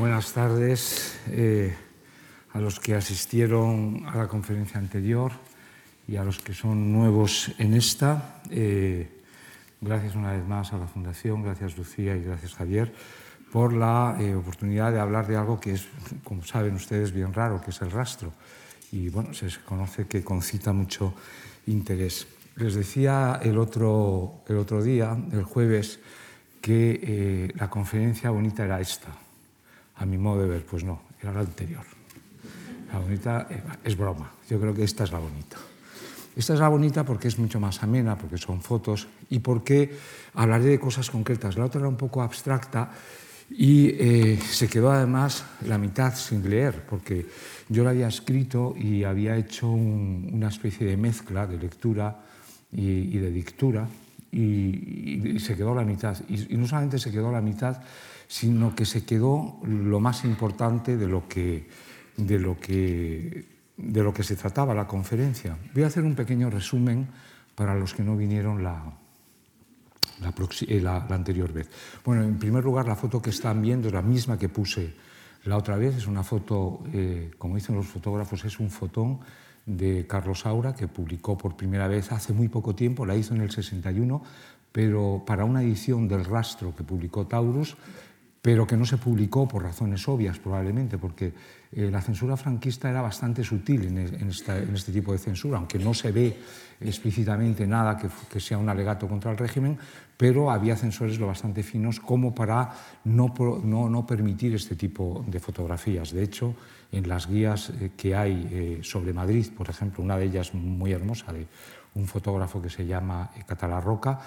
Buenas tardes eh, a los que asistieron a la conferencia anterior y a los que son nuevos en esta. Eh, gracias una vez más a la Fundación, gracias Lucía y gracias Javier por la eh, oportunidad de hablar de algo que es, como saben ustedes, bien raro, que es el rastro. Y bueno, se conoce que concita mucho interés. Les decía el otro, el otro día, el jueves, que la conferencia bonita era esta a mi modo de ver, pues no, era la anterior. La bonita eh, es broma, yo creo que esta es la bonita. Esta es la bonita porque es mucho más amena, porque son fotos y porque hablaré de cosas concretas. La otra era un poco abstracta y eh, se quedó además la mitad sin leer, porque yo la había escrito y había hecho una especie de mezcla de lectura y, de dictura y, se quedó la mitad. y no solamente se quedó la mitad, sino que se quedó lo más importante de lo que, de lo que, de lo que se trataba la conferencia. Voy a hacer un pequeño resumen para los que no vinieron la, la, eh, anterior vez. Bueno, en primer lugar, la foto que están viendo es la misma que puse la otra vez. Es una foto, eh, como dicen los fotógrafos, es un fotón de Carlos Saura que publicó por primera vez hace muy poco tiempo, la hizo en el 61, pero para una edición del rastro que publicó Taurus pero que no se publicó por razones obvias probablemente, porque eh, la censura franquista era bastante sutil en, este tipo de censura, aunque no se ve explícitamente nada que, sea un alegato contra el régimen, pero había censores lo bastante finos como para no, no, permitir este tipo de fotografías. De hecho, en las guías eh, que hay eh, sobre Madrid, por ejemplo, una de ellas muy hermosa de un fotógrafo que se llama Catalá Roca,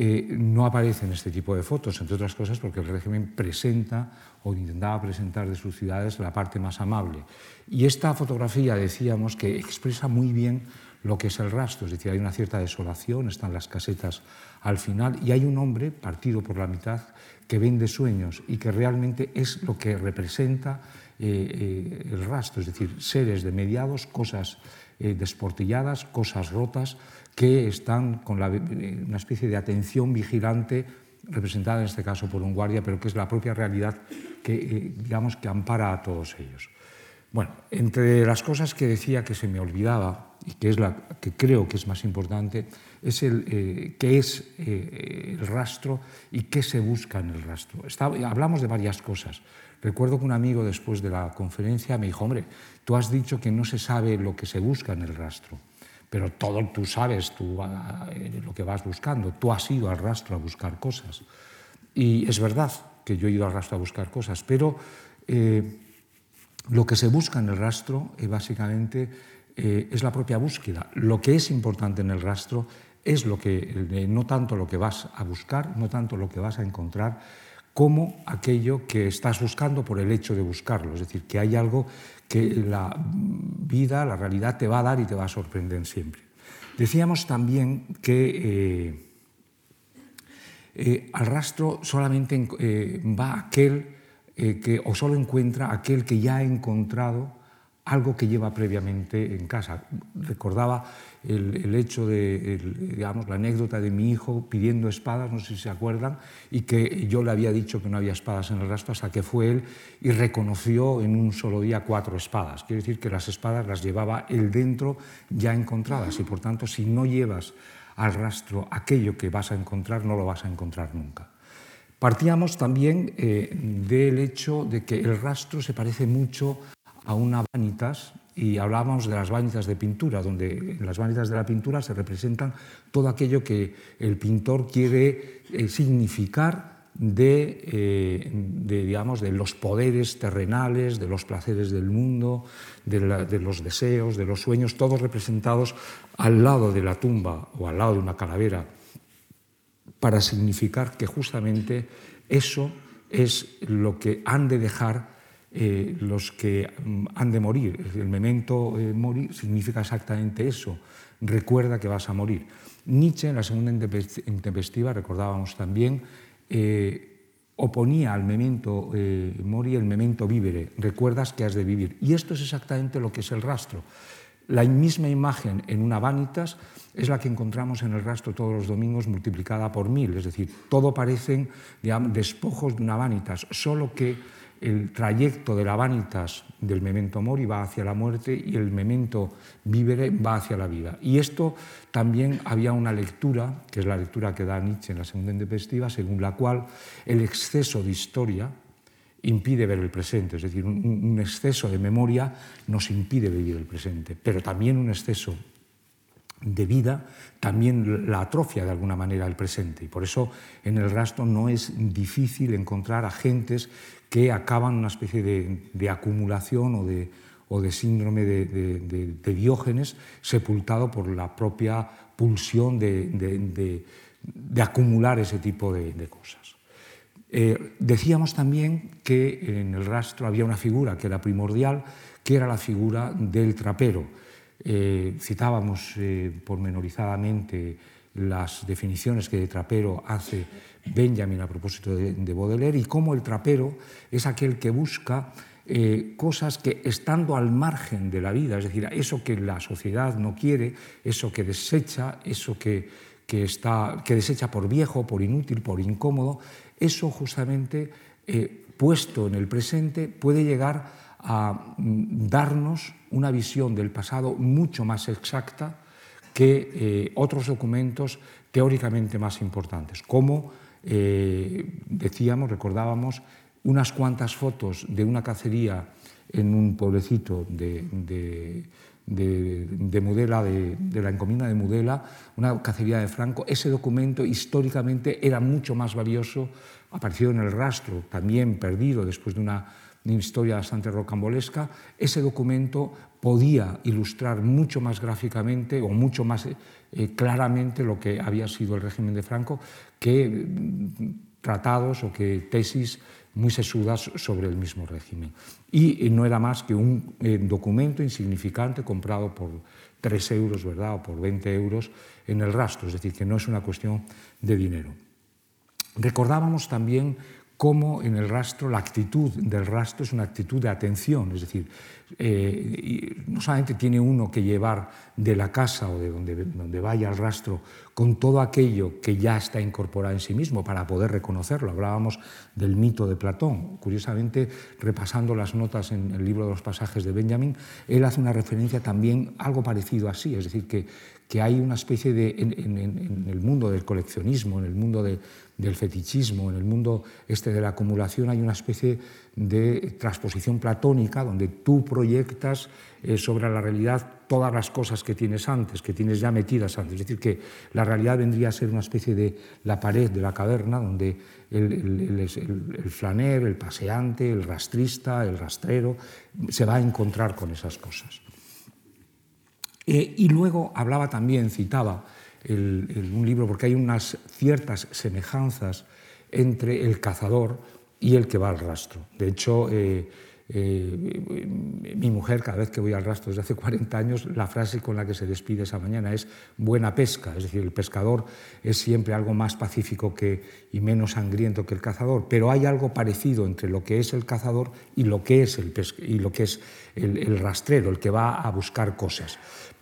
eh, no aparecen este tipo de fotos, entre otras cosas porque el régimen presenta o intentaba presentar de sus ciudades la parte más amable. Y esta fotografía, decíamos, que expresa muy bien lo que es el rastro, es decir, hay una cierta desolación, están las casetas al final y hay un hombre partido por la mitad que vende sueños y que realmente es lo que representa eh, eh, el rastro, es decir, seres de mediados, cosas desportilladas, cosas rotas, que están con una especie de atención vigilante representada en este caso por un guardia, pero que es la propia realidad que, eh, digamos, que ampara a todos ellos. Bueno, entre las cosas que decía que se me olvidaba y que es la que creo que es más importante es el eh, qué es eh, el rastro y qué se busca en el rastro. hablamos de varias cosas. Recuerdo que un amigo después de la conferencia me dijo, hombre, tú has dicho que no se sabe lo que se busca en el rastro pero todo tú sabes ah, eh, lo que vas buscando. Tú has ido al rastro a buscar cosas. Y es verdad que yo he ido al rastro a buscar cosas, pero eh, lo que se busca en el rastro eh, básicamente es la propia búsqueda. Lo que es importante en el rastro es lo que, no tanto lo que vas a buscar, no tanto lo que vas a encontrar, como aquello que estás buscando por el hecho de buscarlo. Es decir, que hay algo que la vida, la realidad te va a dar y te va a sorprender siempre. Decíamos también que eh, eh, al rastro solamente eh, va aquel que, o solo encuentra aquel que ya ha encontrado algo que lleva previamente en casa. Recordaba el, hecho de, digamos, la anécdota de mi hijo pidiendo espadas, no sé si se acuerdan, y que yo le había dicho que no había espadas en el rastro hasta que fue él y reconoció en un solo día cuatro espadas. Quiere decir que las espadas las llevaba él dentro ya encontradas y por tanto si no llevas al rastro aquello que vas a encontrar, no lo vas a encontrar nunca. Partíamos también eh, del hecho de que el rastro se parece mucho a una vanitas y hablábamos de las vanitas de pintura, donde en las vanitas de la pintura se representan todo aquello que el pintor quiere eh, significar de, eh, de, digamos, de los poderes terrenales, de los placeres del mundo, de, de, los deseos, de los sueños, todos representados al lado de la tumba o al lado de una calavera, para significar que justamente eso es lo que han de dejar eh, los que mm, han de morir. El memento eh, morir significa exactamente eso, recuerda que vas a morir. Nietzsche, en la segunda intempestiva, recordábamos también, eh, oponía al memento mori el memento vivere, recuerdas que has de vivir. Y esto es exactamente lo que es el rastro. La misma imagen en una vanitas es la que encontramos en el rastro todos los domingos multiplicada por mil, es decir, todo parecen despojos de una vanitas, solo que el trayecto de la vanitas del memento mori va hacia la muerte y el memento vivere va hacia la vida. Y esto también había una lectura, que es la lectura que da Nietzsche en la segunda intempestiva, según la cual el exceso de historia impide ver el presente, es decir, un, exceso de memoria nos impide vivir el presente, pero también un exceso de vida también la atrofia de alguna manera el presente. Y por eso en el rastro no es difícil encontrar agentes que acaban una especie de, acumulación o de, o de síndrome de, Diógenes sepultado por la propia pulsión de, acumular ese tipo de, cosas. Eh, decíamos también que en el rastro había una figura que era primordial, que era la figura del trapero. Eh, citábamos eh, pormenorizadamente las definiciones que de trapero hace Benjamin a propósito de, Baudelaire y cómo el trapero es aquel que busca eh, cosas que estando al margen de la vida, es decir, eso que la sociedad no quiere, eso que desecha, eso que, está, que desecha por viejo, por inútil, por incómodo, eso justamente eh, puesto en el presente puede llegar a mm, darnos una visión del pasado mucho más exacta que eh, otros documentos teóricamente más importantes, como eh, decíamos, recordábamos, unas cuantas fotos de una cacería en un pueblecito de, de, Mudela, de, la encomienda de Mudela, una cacería de Franco. Ese documento históricamente era mucho más valioso, apareció en el rastro, también perdido después de una, una historia bastante rocambolesca. Ese documento podía ilustrar mucho más gráficamente o mucho más eh, claramente lo que había sido el régimen de Franco que mm, tratados o que tesis muy sesudas sobre el mismo régimen. Y eh, no era más que un eh, documento insignificante comprado por 3 euros, ¿verdad?, o por 20 euros en el rastro, es decir, que no es una cuestión de dinero. Recordábamos también cómo en el rastro la actitud del rastro es una actitud de atención, es decir, eh, no solamente tiene uno que llevar de la casa o de donde, vaya el rastro con todo aquello que ya está incorporado en sí mismo para poder reconocerlo. Hablábamos del mito de Platón. Curiosamente, repasando las notas en el libro de los pasajes de Benjamin, él hace una referencia también algo parecido así, es decir, que, que hay una especie de, en, el mundo del coleccionismo, en el mundo de, del fetichismo, en el mundo este de la acumulación hay una especie de transposición platónica donde tú proyectas eh, sobre la realidad todas las cosas que tienes antes, que tienes ya metidas antes. Es decir, que la realidad vendría a ser una especie de la pared de la caverna donde el, flaner, el paseante, el rastrista, el rastrero, se va a encontrar con esas cosas. Eh, y luego hablaba también, citaba, un libro porque hay unas ciertas semejanzas entre el cazador y el que va al rastro. De hecho, eh, eh, mi mujer, cada vez que voy al rastro desde hace 40 años, la frase con la que se despide esa mañana es buena pesca. Es decir, el pescador es siempre algo más pacífico que, y menos sangriento que el cazador, pero hay algo parecido entre lo que es el cazador y lo que es el, y lo que es el rastrero, el que va a buscar cosas.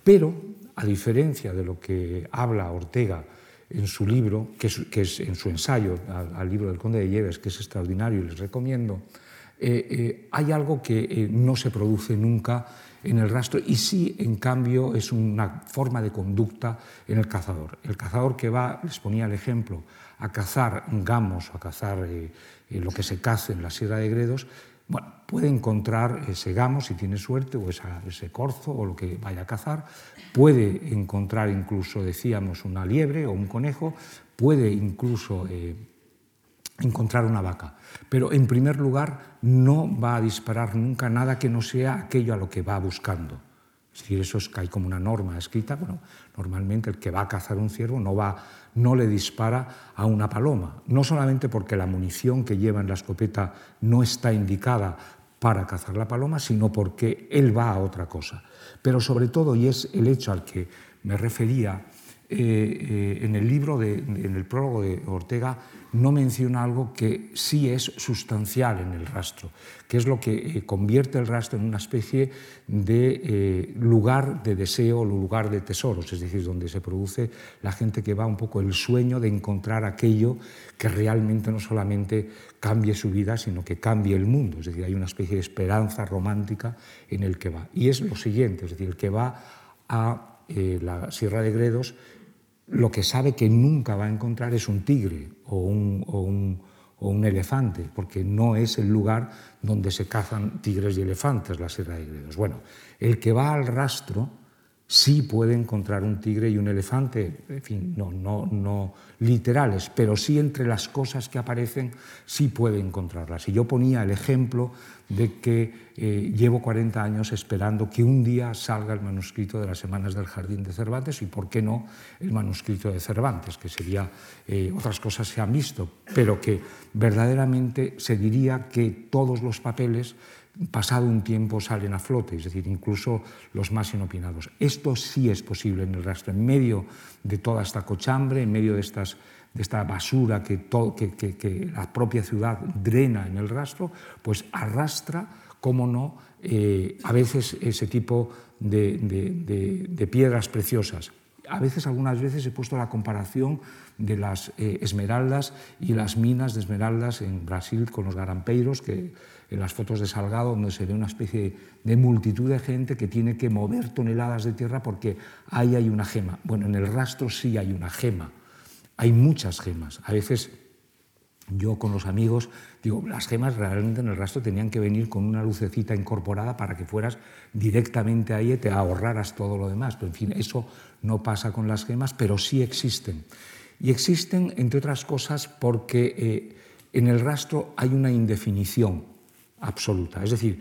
Pero a diferencia de lo que habla Ortega en su libro, que es, en su ensayo al, libro del Conde de Lleves, que es extraordinario y les recomiendo, eh, eh, hay algo que eh, no se produce nunca en el rastro y sí, en cambio, es una forma de conducta en el cazador. El cazador que va, les ponía el ejemplo, a cazar gamos a cazar lo que se cace en la Sierra de Gredos, bueno, puede encontrar ese gamo si tiene suerte, o ese corzo, o lo que vaya a cazar, puede encontrar incluso, decíamos, una liebre o un conejo, puede incluso eh, encontrar una vaca. Pero en primer lugar, no va a disparar nunca nada que no sea aquello a lo que va buscando. Es decir, eso es que hay como una norma escrita. Bueno, normalmente el que va a cazar un ciervo no, va, no le dispara a una paloma, no solamente porque la munición que lleva en la escopeta no está indicada para cazar la paloma, sino porque él va a otra cosa. Pero sobre todo, y es el hecho al que me refería, eh, en el libro, en el prólogo de Ortega, no menciona algo que sí es sustancial en el rastro, que es lo que eh, convierte el rastro en una especie de eh, lugar de deseo, lugar de tesoros, es decir, donde se produce la gente que va un poco el sueño de encontrar aquello que realmente no solamente cambie su vida, sino que cambie el mundo, es decir, hay una especie de esperanza romántica en el que va. Y es lo siguiente, es decir, el que va a la Sierra de Gredos lo que sabe que nunca va a encontrar es un tigre o un, elefante, porque no es el lugar donde se cazan tigres y elefantes, la Sierra de Gredos. Bueno, el que va al rastro sí puede encontrar un tigre y un elefante, en fin, no, no, no literales, pero sí entre las cosas que aparecen, sí puede encontrarlas. Y yo ponía el ejemplo de que eh, llevo 40 años esperando que un día salga el manuscrito de las Semanas del Jardín de Cervantes y, ¿por qué no, el manuscrito de Cervantes, que sería, eh, otras cosas se han visto, pero que verdaderamente se diría que todos los papeles pasado un tiempo salen a flote, es decir, incluso los más inopinados. Esto sí es posible en el rastro, en medio de toda esta cochambre, en medio de, estas, esta basura que, la propia ciudad drena en el rastro, pues arrastra, cómo no, eh, a veces ese tipo de, de, piedras preciosas. A veces, algunas veces, he puesto la comparación de las eh, esmeraldas y las minas de esmeraldas en Brasil con los garampeiros, que en las fotos de Salgado, donde se ve una especie de multitud de gente que tiene que mover toneladas de tierra porque ahí hay una gema. Bueno, en el rastro sí hay una gema, hay muchas gemas. A veces yo con los amigos digo, las gemas realmente en el rastro tenían que venir con una lucecita incorporada para que fueras directamente ahí y te ahorraras todo lo demás. Pero en fin, eso no pasa con las gemas, pero sí existen. Y existen, entre otras cosas, porque eh, en el rastro hay una indefinición absoluta. Es decir,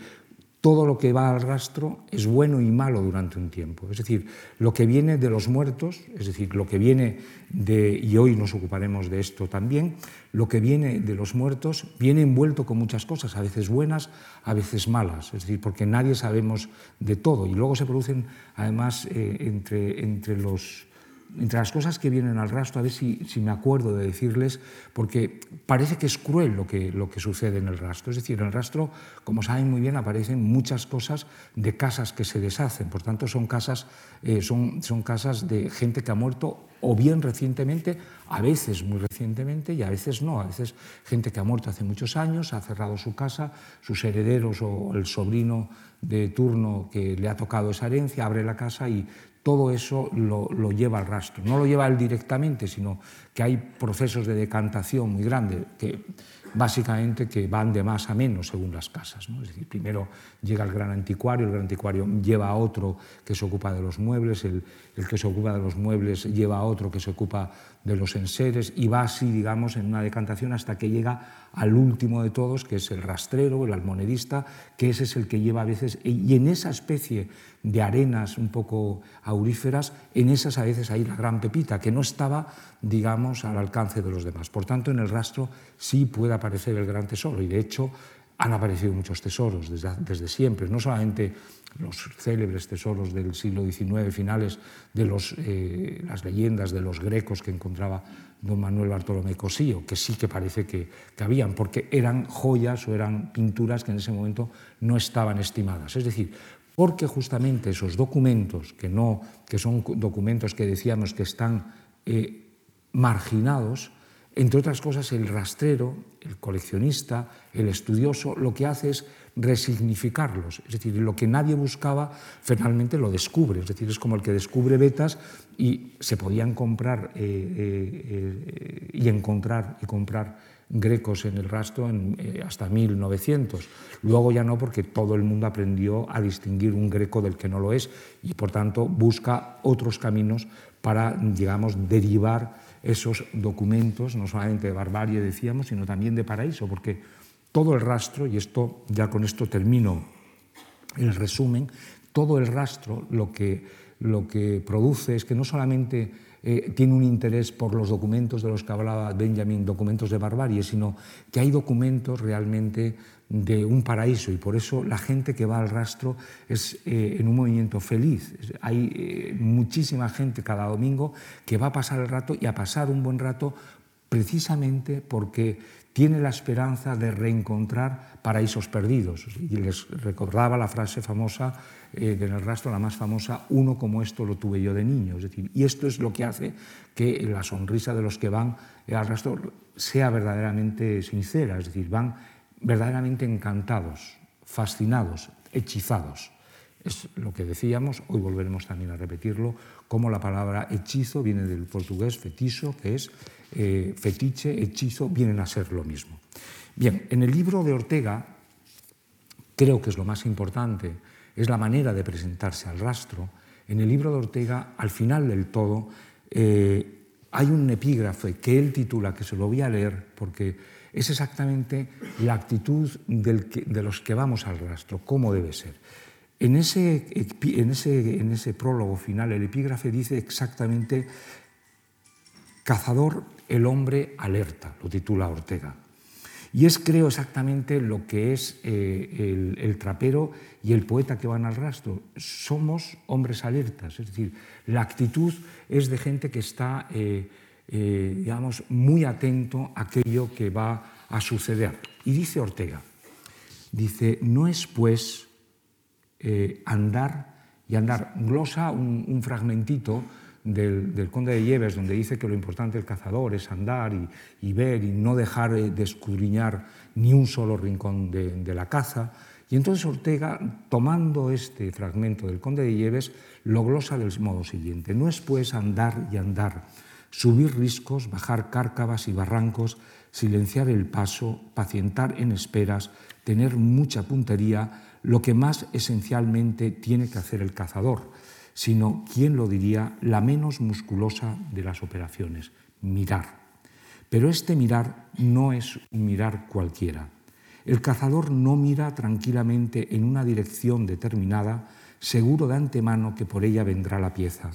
todo lo que va al rastro es bueno y malo durante un tiempo. Es decir, lo que viene de los muertos, es decir, lo que viene de, y hoy nos ocuparemos de esto también, lo que viene de los muertos viene envuelto con muchas cosas, a veces buenas, a veces malas, es decir, porque nadie sabemos de todo. Y luego se producen, además, eh, entre, entre los entre las cosas que vienen al rastro, a ver si, me acuerdo de decirles, porque parece que es cruel lo que, lo que sucede en el rastro. Es decir, en el rastro, como saben muy bien, aparecen muchas cosas de casas que se deshacen. Por tanto, son casas, eh, son, son casas de gente que ha muerto o bien recientemente, a veces muy recientemente y a veces no. A veces gente que ha muerto hace muchos años, ha cerrado su casa, sus herederos o el sobrino de turno que le ha tocado esa herencia abre la casa y todo eso lo, lleva al rastro. No lo lleva él directamente, sino que hay procesos de decantación muy grandes que básicamente que van de más a menos según las casas. Es decir, primero llega el gran anticuario, el gran anticuario lleva a otro que se ocupa de los muebles, el, el que se ocupa de los muebles lleva a otro que se ocupa de los enseres y va así, digamos, en una decantación hasta que llega al último de todos, que es el rastrero, el almonedista, que ese es el que lleva a veces, y en esa especie de arenas un poco auríferas, en esas a veces hay la gran pepita, que no estaba, digamos, al alcance de los demás. Por tanto, en el rastro sí puede aparecer el gran tesoro, y de hecho han aparecido muchos tesoros desde, siempre, no solamente los célebres tesoros del siglo XIX, finales de los, eh, las leyendas de los grecos que encontraba don Manuel Bartolomé Cosío, que sí que parece que, que, habían, porque eran joyas o eran pinturas que en ese momento no estaban estimadas. Es decir, porque justamente esos documentos, que, no, que son documentos que decíamos que están eh, marginados, entre otras cosas, el rastrero, el coleccionista, el estudioso, lo que hace es resignificarlos. Es decir, lo que nadie buscaba, finalmente lo descubre. Es decir, es como el que descubre vetas y se podían comprar eh, eh, y encontrar y comprar grecos en el rastro en, eh, hasta 1900. Luego ya no, porque todo el mundo aprendió a distinguir un greco del que no lo es y por tanto busca otros caminos para, digamos, derivar esos documentos, no solamente de barbarie, decíamos, sino también de paraíso, porque todo el rastro, y esto ya con esto termino el resumen, todo el rastro lo que, lo que produce es que no solamente eh, tiene un interés por los documentos de los que hablaba Benjamin, documentos de barbarie, sino que hay documentos realmente de un paraíso y por eso la gente que va al rastro es eh, en un movimiento feliz. Hay eh, muchísima gente cada domingo que va a pasar el rato y a pasar un buen rato precisamente porque tiene la esperanza de reencontrar paraísos perdidos. Y les recordaba la frase famosa eh, del rastro, la más famosa, uno como esto lo tuve yo de niño. Es decir, y esto es lo que hace que la sonrisa de los que van al rastro sea verdaderamente sincera, es decir, van verdaderamente encantados, fascinados, hechizados. Es lo que decíamos, hoy volveremos también a repetirlo, como la palabra hechizo viene del portugués fetizo, que es eh, fetiche, hechizo, vienen a ser lo mismo. Bien, en el libro de Ortega, creo que es lo más importante, es la manera de presentarse al rastro. En el libro de Ortega, al final del todo, eh, hay un epígrafe que él titula, que se lo voy a leer porque es exactamente la actitud de los que vamos al rastro, cómo debe ser. En ese, prólogo final, el epígrafe dice exactamente, cazador el hombre alerta, lo titula Ortega. Y es, creo, exactamente lo que es eh, el, trapero y el poeta que van al rastro. Somos hombres alertas, es decir, la actitud es de gente que está, eh, eh, digamos, muy atento a aquello que va a suceder. Y dice Ortega, dice, no es pues andar y andar, glosa un fragmentito del, conde de Lleves, donde dice que lo importante del cazador es andar y, ver y no dejar de escudriñar ni un solo rincón de, la caza. Y entonces Ortega, tomando este fragmento del conde de Lleves, lo glosa del modo siguiente. No es pues andar y andar, subir riscos, bajar cárcavas y barrancos, silenciar el paso, pacientar en esperas, tener mucha puntería, lo que más esencialmente tiene que hacer el cazador, sino, ¿quién lo diría?, la menos musculosa de las operaciones, mirar. Pero este mirar no es un mirar cualquiera. El cazador no mira tranquilamente en una dirección determinada, seguro de antemano que por ella vendrá la pieza.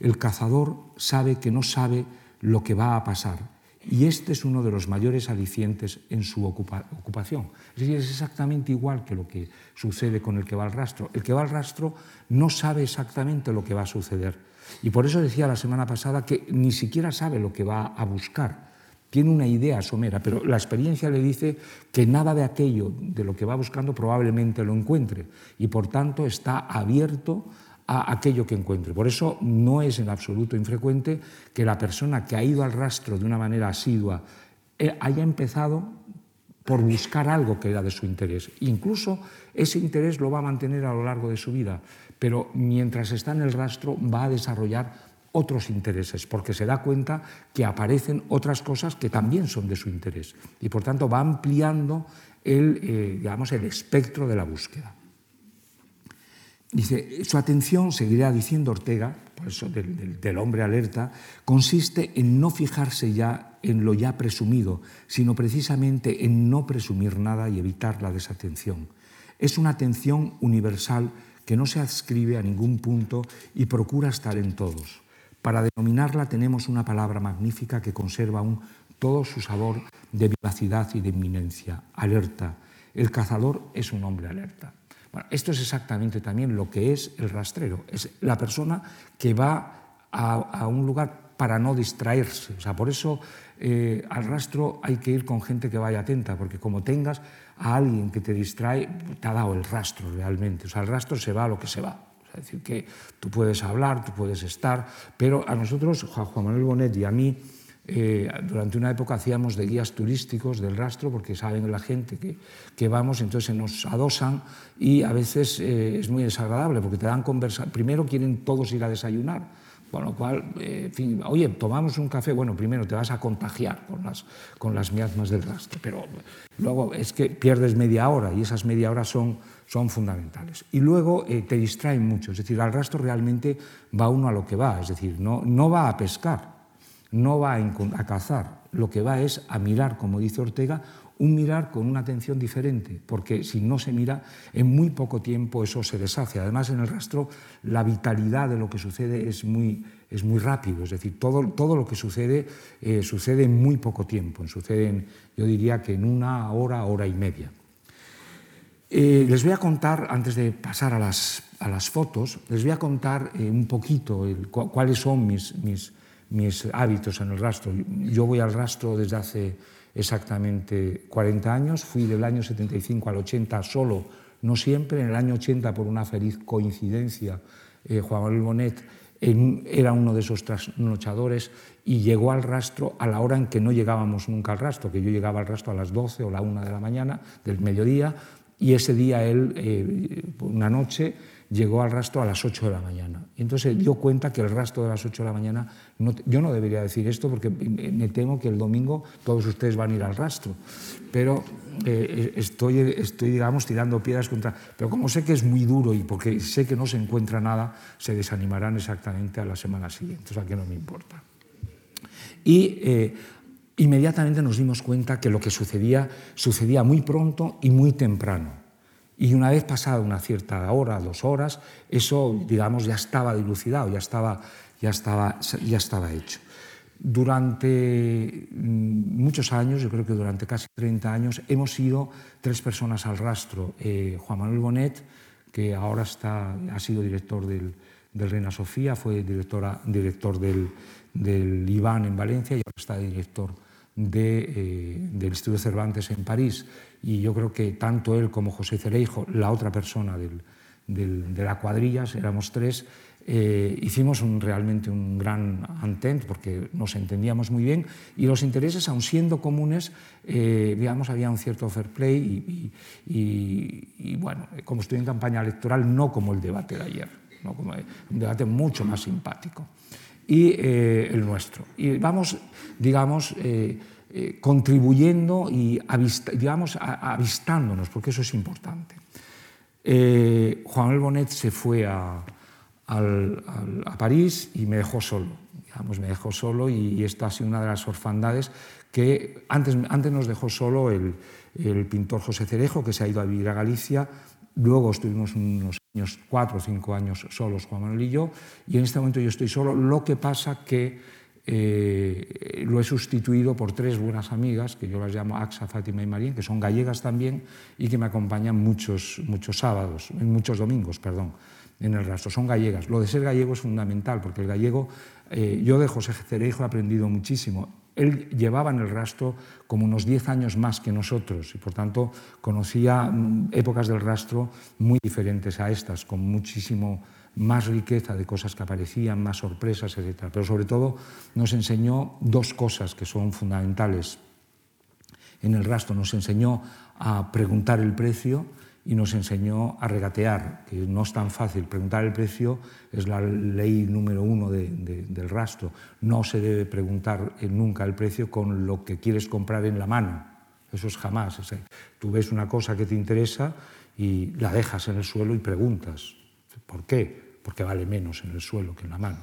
El cazador sabe que no sabe lo que va a pasar y este es uno de los mayores alicientes en su ocupación. Es exactamente igual que lo que sucede con el que va al rastro. El que va al rastro no sabe exactamente lo que va a suceder. Y por eso decía la semana pasada que ni siquiera sabe lo que va a buscar. Tiene una idea somera, pero la experiencia le dice que nada de aquello de lo que va buscando probablemente lo encuentre y por tanto está abierto aquello que encuentre. Por eso no es en absoluto infrecuente que la persona que ha ido al rastro de una manera asidua eh, haya empezado por buscar algo que era de su interés. Incluso ese interés lo va a mantener a lo largo de su vida, pero mientras está en el rastro va a desarrollar otros intereses, porque se da cuenta que aparecen otras cosas que también son de su interés y por tanto va ampliando el, eh, digamos, el espectro de la búsqueda. Dice, su atención, seguirá diciendo Ortega, por eso del, hombre alerta, consiste en no fijarse ya en lo ya presumido, sino precisamente en no presumir nada y evitar la desatención. Es una atención universal que no se adscribe a ningún punto y procura estar en todos. Para denominarla tenemos una palabra magnífica que conserva aún todo su sabor de vivacidad y de inminencia, alerta. El cazador es un hombre alerta esto es exactamente también lo que es el rastrero. Es la persona que va a, un lugar para no distraerse. O sea, por eso eh, al rastro hay que ir con gente que vaya atenta, porque como tengas a alguien que te distrae, te ha dado el rastro realmente. O sea, el rastro se va a lo que se va. es decir, que tú puedes hablar, tú puedes estar, pero a nosotros, Juan Manuel Bonet y a mí, eh, durante una época hacíamos de guías turísticos del rastro porque saben la gente que, que vamos, entonces se nos adosan y a veces eh, es muy desagradable porque te dan conversa. Primero quieren todos ir a desayunar, con lo cual, eh, fin, oye, tomamos un café, bueno, primero te vas a contagiar con las, con las miasmas del rastro, pero luego es que pierdes media hora y esas media hora son, son fundamentales. Y luego te distraen mucho, es decir, al rastro realmente va uno a lo que va, es decir, no, no va a pescar no va a cazar, lo que va es a mirar, como dice Ortega, un mirar con una atención diferente, porque si no se mira, en muy poco tiempo eso se deshace. Además, en el rastro, la vitalidad de lo que sucede es muy, es muy rápido, es decir, todo, todo lo que sucede eh, sucede en muy poco tiempo, sucede, yo diría que en una hora, hora y media. Eh, les voy a contar, antes de pasar a las, a las fotos, les voy a contar eh, un poquito cuáles son mis, mis hábitos en el rastro. Yo voy al rastro desde hace exactamente 40 años, fui del año 75 al 80 solo, no siempre, en el año 80 por una feliz coincidencia, eh, Juan Manuel Bonet era uno de esos trasnochadores y llegó al rastro a la hora en que no llegábamos nunca al rastro, que yo llegaba al rastro a las 12 o la 1 de la mañana, del mediodía, y ese día él, eh, una noche, llegó al rastro a las 8 de la mañana. Y entonces dio cuenta que el rastro de las 8 de la mañana, no, yo no debería decir esto porque me temo que el domingo todos ustedes van a ir al rastro, pero eh, estoy, estoy, digamos, tirando piedras contra... Pero como sé que es muy duro y porque sé que no se encuentra nada, se desanimarán exactamente a la semana siguiente, o sea que no me importa. Y eh, inmediatamente nos dimos cuenta que lo que sucedía sucedía muy pronto y muy temprano. Y una vez pasada una cierta hora, dos horas, eso, digamos, ya estaba dilucidado, ya estaba, ya estaba, ya estaba hecho. Durante mm, muchos años, yo creo que durante casi 30 años, hemos ido tres personas al rastro. Eh, Juan Manuel Bonet, que ahora está, ha sido director del, del Reina Sofía, fue directora, director del, del IBAN en Valencia y ahora está director de, eh, del Instituto Cervantes en París. Y yo creo que tanto él como José Cereijo, la otra persona del, del, de la cuadrilla, éramos tres, eh, hicimos un, realmente un gran antent porque nos entendíamos muy bien y los intereses, aun siendo comunes, eh, digamos, había un cierto fair play y, y, y, bueno, como estoy en campaña electoral, no como el debate de ayer, ¿no? como un debate mucho más simpático y eh, el nuestro. Y vamos, digamos, eh, contribuyendo y avistándonos, porque eso es importante. Eh, Juan Manuel Bonet se fue a, París y me dejó solo. Digamos, me dejó solo y, y esta ha sido una de las orfandades que antes, antes nos dejó solo el, el pintor José Cerejo, que se ha ido a vivir a Galicia, Luego estuvimos unos años, cuatro o cinco años solos, Juan Manuel y yo, y en este momento yo estoy solo. Lo que pasa que eh, lo he sustituido por tres buenas amigas, que yo las llamo Axa, Fátima y Marín, que son gallegas también y que me acompañan muchos, muchos sábados, muchos domingos, perdón, en el rastro. Son gallegas. Lo de ser gallego es fundamental, porque el gallego, eh, yo de José Cereijo he aprendido muchísimo él llevaba en el rastro como unos 10 años más que nosotros y por tanto conocía mm, épocas del rastro muy diferentes a estas, con muchísimo más riqueza de cosas que aparecían, más sorpresas, etc. Pero sobre todo nos enseñó dos cosas que son fundamentales en el rastro. Nos enseñó a preguntar el precio y nos enseñó a regatear, que no es tan fácil. Preguntar el precio es la ley número uno de, de, del rastro. No se debe preguntar nunca el precio con lo que quieres comprar en la mano. Eso es jamás. O sea, tú ves una cosa que te interesa y la dejas en el suelo y preguntas. ¿Por qué? Porque vale menos en el suelo que en la mano.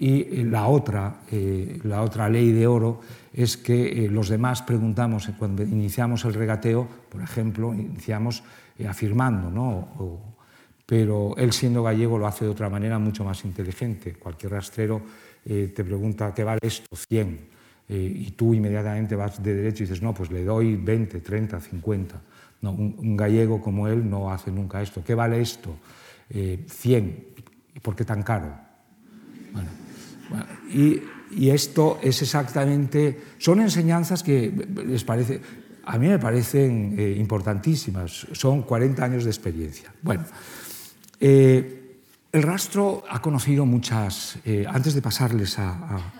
Y la otra, eh, la otra ley de oro es que eh, los demás preguntamos, eh, cuando iniciamos el regateo, por ejemplo, iniciamos eh, afirmando, ¿no? O, pero él siendo gallego lo hace de otra manera mucho más inteligente. Cualquier rastrero eh, te pregunta, ¿qué vale esto? 100. Eh, y tú inmediatamente vas de derecho y dices, no, pues le doy 20, 30, 50. No, un, un gallego como él no hace nunca esto. ¿Qué vale esto? Eh, 100. ¿Y por qué tan caro? Bueno, y, esto es exactamente, son enseñanzas que les parece, a mí me parecen eh, importantísimas, son 40 años de experiencia. Bueno, eh, el rastro ha conocido muchas, eh, antes de pasarles a,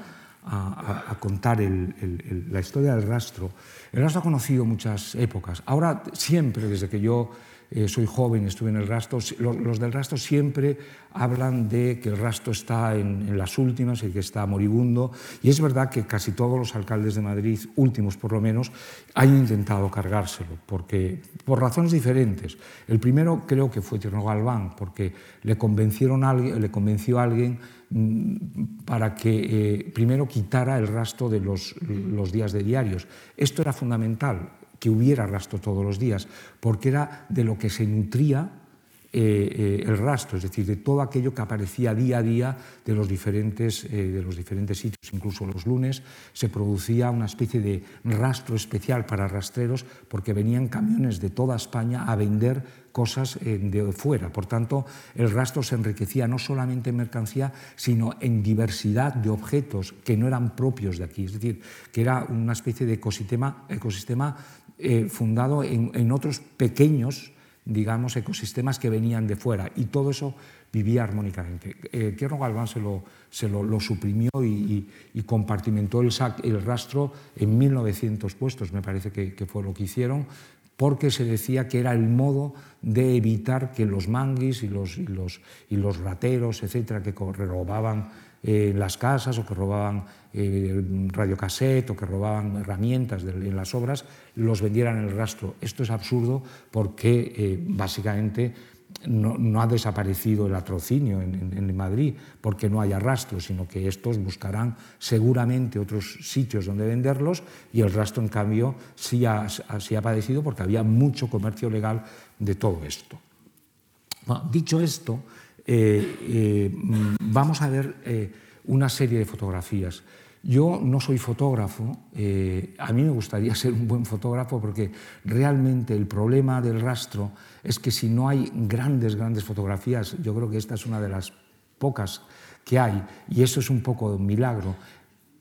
contar la historia del rastro, el rastro ha conocido muchas épocas. Ahora siempre, desde que yo eh, soy joven, estuve en el rastro, los, del rastro siempre hablan de que el rastro está en, las últimas y que está moribundo. Y es verdad que casi todos los alcaldes de Madrid, últimos por lo menos, han intentado cargárselo, porque, por razones diferentes. El primero creo que fue Tierno Galván, porque le, convencieron a alguien, le convenció a alguien mm, para que eh, primero quitara el rastro de los días de diarios. Esto era fundamental que hubiera rastro todos los días, porque era de lo que se nutría eh, el rastro, es decir, de todo aquello que aparecía día a día de los, diferentes, de los diferentes sitios. Incluso los lunes se producía una especie de rastro especial para rastreros porque venían camiones de toda España a vender cosas de fuera. Por tanto, el rastro se enriquecía no solamente en mercancía, sino en diversidad de objetos que no eran propios de aquí. Es decir, que era una especie de ecosistema, ecosistema eh, fundado en, otros pequeños, digamos, ecosistemas que venían de fuera. Y todo eso vivía armónicamente. Eh, Tierno Galván se lo, se lo, suprimió y, compartimentó el, el, rastro en 1900 puestos, me parece que, que, fue lo que hicieron, porque se decía que era el modo de evitar que los manguis y los, y los, y los rateros, etcétera, que robaban eh, las casas o que robaban eh, radiocassette o que robaban herramientas en las obras, los vendieran en el rastro. Esto es absurdo porque eh, básicamente no, ha desaparecido el atrocinio en, Madrid porque no haya rastro, sino que estos buscarán seguramente otros sitios donde venderlos y el rastro, en cambio, sí ha padecido porque había mucho comercio legal de todo esto. dicho esto, eh, eh, vamos a ver eh, una serie de fotografías. Yo no soy fotógrafo, a mí me gustaría ser un buen fotógrafo porque realmente el problema del rastro es que si no hay grandes, grandes fotografías, yo creo que esta es una de las pocas que hay, y eso es un poco un milagro,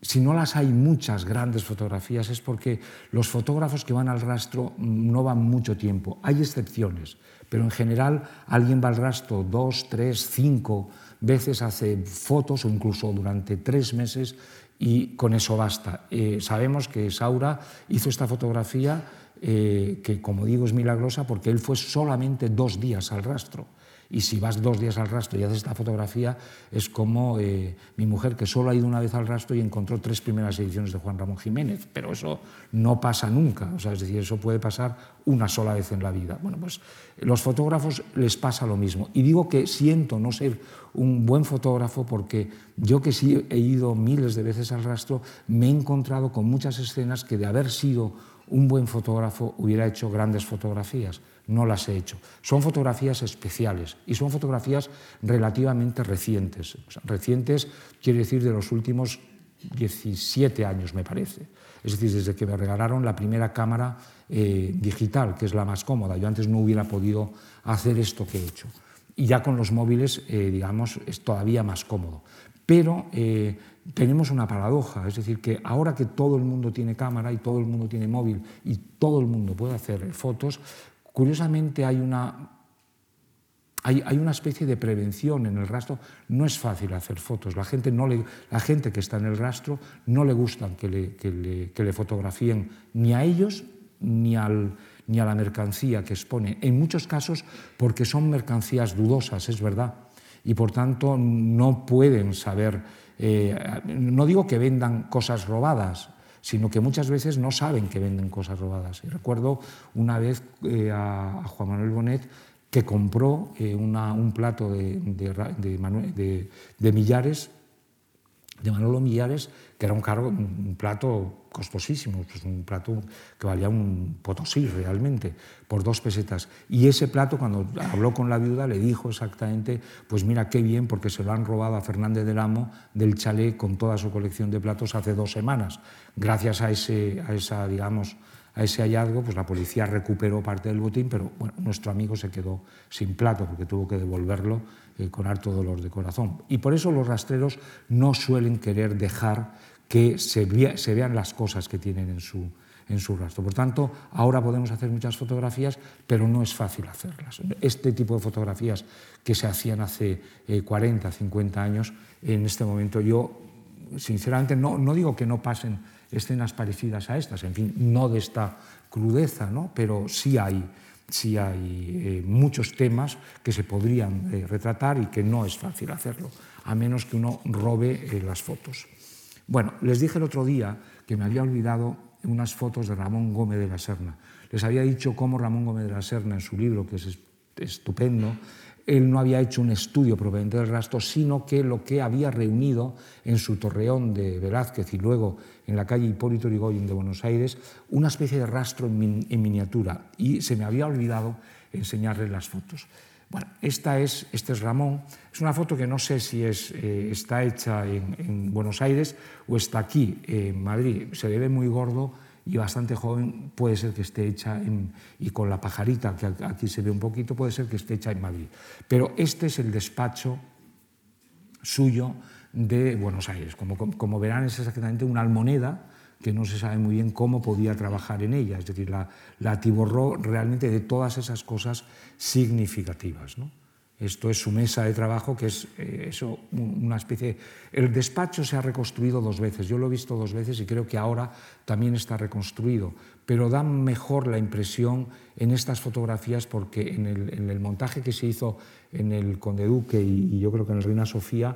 si no las hay muchas grandes fotografías es porque los fotógrafos que van al rastro no van mucho tiempo. Hay excepciones, pero en general alguien va al rastro dos, tres, cinco veces, hace fotos o incluso durante tres meses y con eso basta. Eh, sabemos que Saura hizo esta fotografía eh, que, como digo, es milagrosa porque él fue solamente dos días al rastro. Y si vas dos días al rastro y haces esta fotografía, es como eh, mi mujer que solo ha ido una vez al rastro y encontró tres primeras ediciones de Juan Ramón Jiménez. Pero eso no pasa nunca, o sea, es decir, eso puede pasar una sola vez en la vida. Bueno, pues los fotógrafos les pasa lo mismo. Y digo que siento no ser un buen fotógrafo porque yo que sí he ido miles de veces al rastro, me he encontrado con muchas escenas que de haber sido un buen fotógrafo hubiera hecho grandes fotografías no las he hecho. Son fotografías especiales y son fotografías relativamente recientes. recientes quiere decir de los últimos 17 años, me parece. Es decir, desde que me regalaron la primera cámara eh, digital, que es la más cómoda. Yo antes no hubiera podido hacer esto que he hecho. Y ya con los móviles, eh, digamos, es todavía más cómodo. Pero eh, tenemos una paradoja, es decir, que ahora que todo el mundo tiene cámara y todo el mundo tiene móvil y todo el mundo puede hacer fotos, Curiosamente hay una, hay, una especie de prevención en el rastro. No es fácil hacer fotos. La gente, no le, la gente que está en el rastro no le gusta que le, que le, fotografíen ni a ellos ni, al, ni a la mercancía que expone. En muchos casos porque son mercancías dudosas, es verdad. Y por tanto no pueden saber, eh, no digo que vendan cosas robadas, sino que muchas veces no saben que venden cosas robadas. Y recuerdo una vez eh, a, Juan Manuel Bonet que compró eh, un plato de, de, Millares, de Manolo Millares, que era un, cargo, un plato costosísimo, pues un plato que valía un potosí realmente, por dos pesetas. Y ese plato, cuando habló con la viuda, le dijo exactamente, pues mira qué bien, porque se lo han robado a Fernández del Amo del chalet con toda su colección de platos hace dos semanas. Gracias a ese, a esa, digamos, a ese hallazgo, pues la policía recuperó parte del botín, pero bueno, nuestro amigo se quedó sin plato porque tuvo que devolverlo eh, con harto dolor de corazón. Y por eso los rastreros no suelen querer dejar que se, vean las cosas que tienen en su, en su rastro. Por tanto, ahora podemos hacer muchas fotografías, pero no es fácil hacerlas. Este tipo de fotografías que se hacían hace 40, eh, 50 años, en este momento yo, sinceramente, no, no digo que no pasen escenas parecidas a estas, en fin, no de esta crudeza, ¿no? pero sí hay, sí hay eh, muchos temas que se podrían eh, retratar y que no es fácil hacerlo, a menos que uno robe las fotos. Bueno, les dije el otro día que me había olvidado unas fotos de Ramón Gómez de la Serna. Les había dicho cómo Ramón Gómez de la Serna, en su libro, que es estupendo, él no había hecho un estudio propiamente del rastro, sino que lo que había reunido en su torreón de Velázquez y luego en la calle Hipólito Yrigoyen de Buenos Aires, una especie de rastro en, miniatura. Y se me había olvidado enseñarles las fotos. Bueno, esta es, este es Ramón. Es una foto que no sé si es, eh, está hecha en, en, Buenos Aires o está aquí, en Madrid. Se le ve muy gordo y bastante joven, puede ser que esté hecha y con la pajarita, que aquí se ve un poquito, puede ser que esté hecha en Madrid. Pero este es el despacho suyo de Buenos Aires. Como verán, es exactamente una almoneda que no se sabe muy bien cómo podía trabajar en ella, es decir, la, la atiborró realmente de todas esas cosas significativas. ¿no? Esto es su mesa de trabajo, que es eh, eso, una especie... El despacho se ha reconstruido dos veces, yo lo he visto dos veces y creo que ahora también está reconstruido, pero da mejor la impresión en estas fotografías porque en el, montaje que se hizo en el Conde Duque y, yo creo que en el Reina Sofía,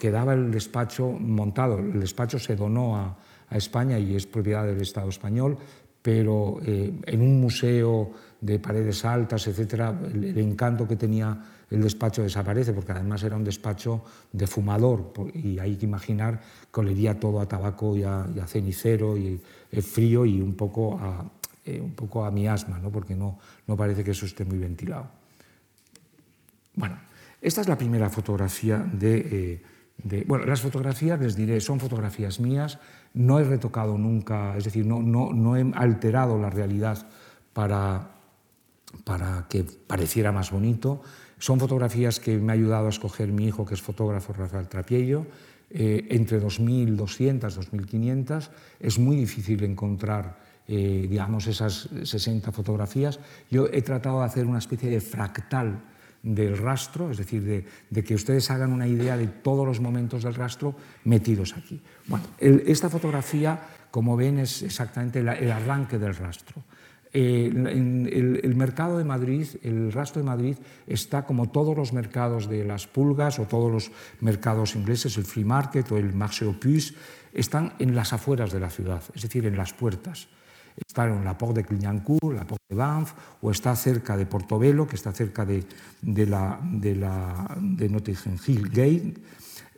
quedaba el despacho montado, el despacho se donó a, a España y es propiedad del Estado español, pero eh, en un museo de paredes altas, etcétera, el, encanto que tenía el despacho desaparece, porque además era un despacho de fumador, y hay que imaginar que olería todo a tabaco y a, cenicero y frío y un poco a, eh, un poco a miasma, ¿no? porque no, no parece que eso esté muy ventilado. Bueno, esta es la primera fotografía de... Eh, bueno, las fotografías, les diré, son fotografías mías, no he retocado nunca, es decir, no, no, no he alterado la realidad para, para que pareciera más bonito. Son fotografías que me ha ayudado a escoger mi hijo, que es fotógrafo Rafael Trapiello, eh, entre 2.200, 2.500. Es muy difícil encontrar, eh, digamos, esas 60 fotografías. Yo he tratado de hacer una especie de fractal del rastro, es decir, de, que ustedes hagan una idea de todos los momentos del rastro metidos aquí. Esta fotografía, como ven, es exactamente el, arranque del rastro. Eh, el, mercado de Madrid, el rastro de Madrid, está como todos los mercados de las pulgas o todos los mercados ingleses, el Free Market o el Marché aux Puces, están en las afueras de la ciudad, es decir, en las puertas está en la Porte de Clignancourt, la Porte de Banff, o está cerca de Portobelo, que está cerca de, de, la, de Notting Hill Gate,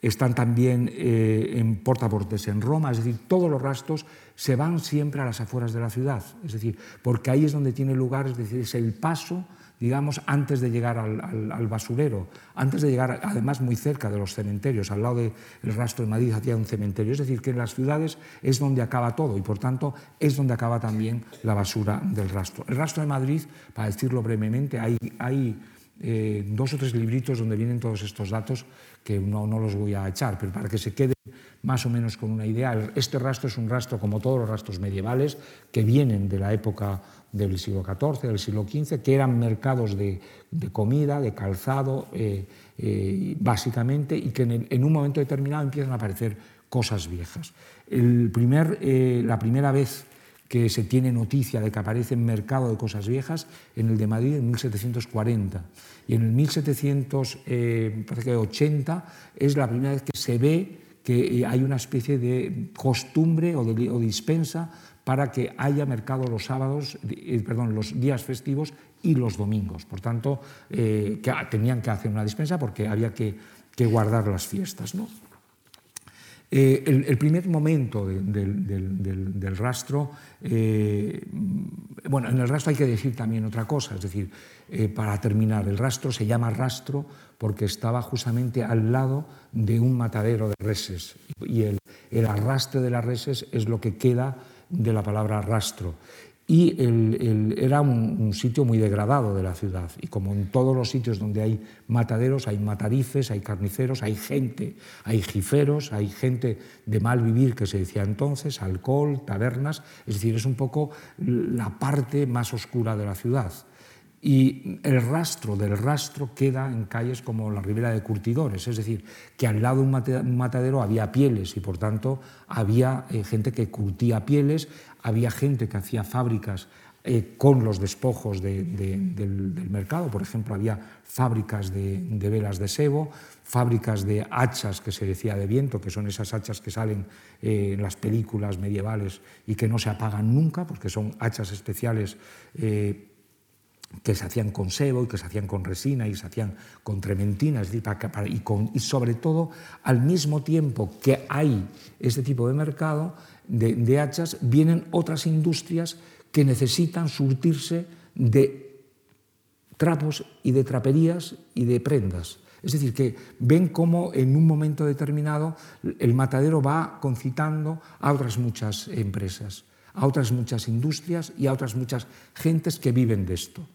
están también eh, en Portaportes en Roma, es decir, todos los rastros se van siempre a las afueras de la ciudad, es decir, porque ahí es donde tiene lugar, es decir, es el paso digamos, antes de llegar al, basurero, antes de llegar, además, muy cerca de los cementerios, al lado del rastro de Madrid había un cementerio. Es decir, que en las ciudades es donde acaba todo y, por tanto, es donde acaba también la basura del rastro. El rastro de Madrid, para decirlo brevemente, hay, eh, dos o tres libritos donde vienen todos estos datos que no, no los voy a echar, pero para que se queden más o menos con una idea. Este rastro es un rastro como todos los rastros medievales que vienen de la época del siglo XIV, del siglo XV, que eran mercados de, comida, de calzado, eh, eh, básicamente, y que en, un momento determinado empiezan a aparecer cosas viejas. Primer, eh, la primera vez que se tiene noticia de que aparece en mercado de cosas viejas en el de Madrid en 1740. Y en el 1780 es la primera vez que se ve que hay una especie de costumbre o dispensa para que haya mercado los sábados, eh, perdón, los días festivos y los domingos. Por tanto, eh, tenían que hacer una dispensa porque había que, guardar las fiestas. ¿no? Eh, el, primer momento del, rastro, bueno, en el rastro hay que decir también otra cosa, es decir, para terminar, el rastro se llama rastro porque estaba justamente al lado de un matadero de reses y el arrastre de las reses es lo que queda de la palabra rastro. Y era un, sitio muy degradado de la ciudad. Y como en todos los sitios donde hay mataderos, hay matarifes, hay carniceros, hay gente, hay jiferos, hay gente de mal vivir que se decía entonces, alcohol, tabernas. Es decir, es un poco la parte más oscura de la ciudad. Y el rastro del rastro queda en calles como la Ribera de Curtidores, es decir, que al lado de un matadero había pieles y por tanto había eh, gente que curtía pieles, había gente que hacía fábricas eh, con los despojos del, mercado, por ejemplo, había fábricas de, velas de sebo, fábricas de hachas que se decía de viento, que son esas hachas que salen eh, en las películas medievales y que no se apagan nunca, porque son hachas especiales que se hacían con sebo y que se hacían con resina y se hacían con trementina, es decir, y, con, y, sobre todo al mismo tiempo que hay este tipo de mercado de, hachas, vienen otras industrias que necesitan surtirse de trapos y de traperías y de prendas. Es decir, que ven cómo en un momento determinado el matadero va concitando a otras muchas empresas, a otras muchas industrias y a otras muchas gentes que viven de esto.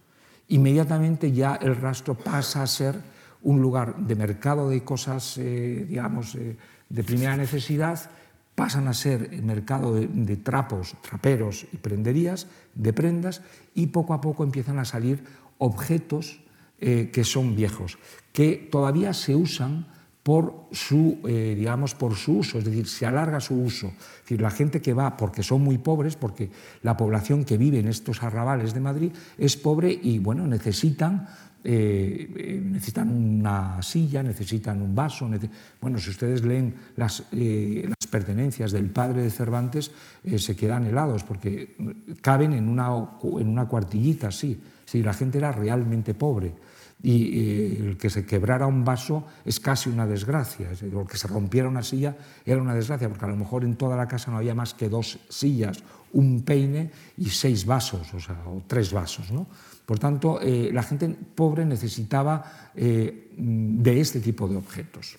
inmediatamente ya el rastro pasa a ser un lugar de mercado de cosas, eh, digamos, eh, de primera necesidad, pasan a ser el mercado de, de, trapos, traperos y prenderías, de prendas, y poco a poco empiezan a salir objetos eh, que son viejos, que todavía se usan por su, eh, digamos, por su uso, es decir, se alarga su uso. La gente que va, porque son muy pobres, porque la población que vive en estos arrabales de Madrid es pobre y, bueno, necesitan eh, necesitan una silla, necesitan un vaso. Bueno, si ustedes leen las, las, pertenencias del padre de Cervantes, se quedan helados porque caben en una, en una cuartillita así. Si la gente era realmente pobre y eh, el que se quebrara un vaso es casi una desgracia, o que se rompiera una silla era una desgracia, porque a lo mejor en toda la casa no había más que dos sillas, un peine y seis vasos, o, sea, o tres vasos. ¿no? Por tanto, eh, la gente pobre necesitaba eh, de este tipo de objetos.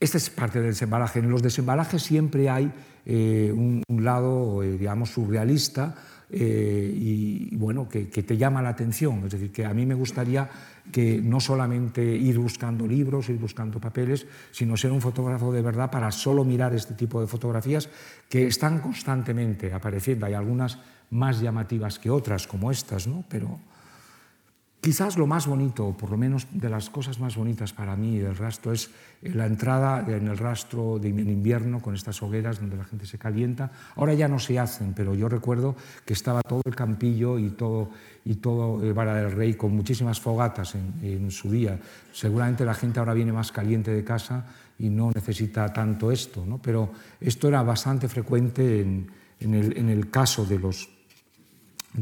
Este es parte del desembalaje. En los desembalajes siempre hay un, un, lado, digamos, surrealista, eh, y bueno, que, que, te llama la atención. Es decir, que a mí me gustaría que no solamente ir buscando libros, ir buscando papeles, sino ser un fotógrafo de verdad para solo mirar este tipo de fotografías que están constantemente apareciendo. Hay algunas más llamativas que otras, como estas, ¿no? pero Quizás lo más bonito, o por lo menos de las cosas más bonitas para mí del rastro, es la entrada en el rastro de, invierno con estas hogueras donde la gente se calienta. Ahora ya no se hacen, pero yo recuerdo que estaba todo el campillo y todo, y todo el Vara del Rey con muchísimas fogatas en, en su día. Seguramente la gente ahora viene más caliente de casa y no necesita tanto esto, ¿no? pero esto era bastante frecuente en, en, el, en el caso de los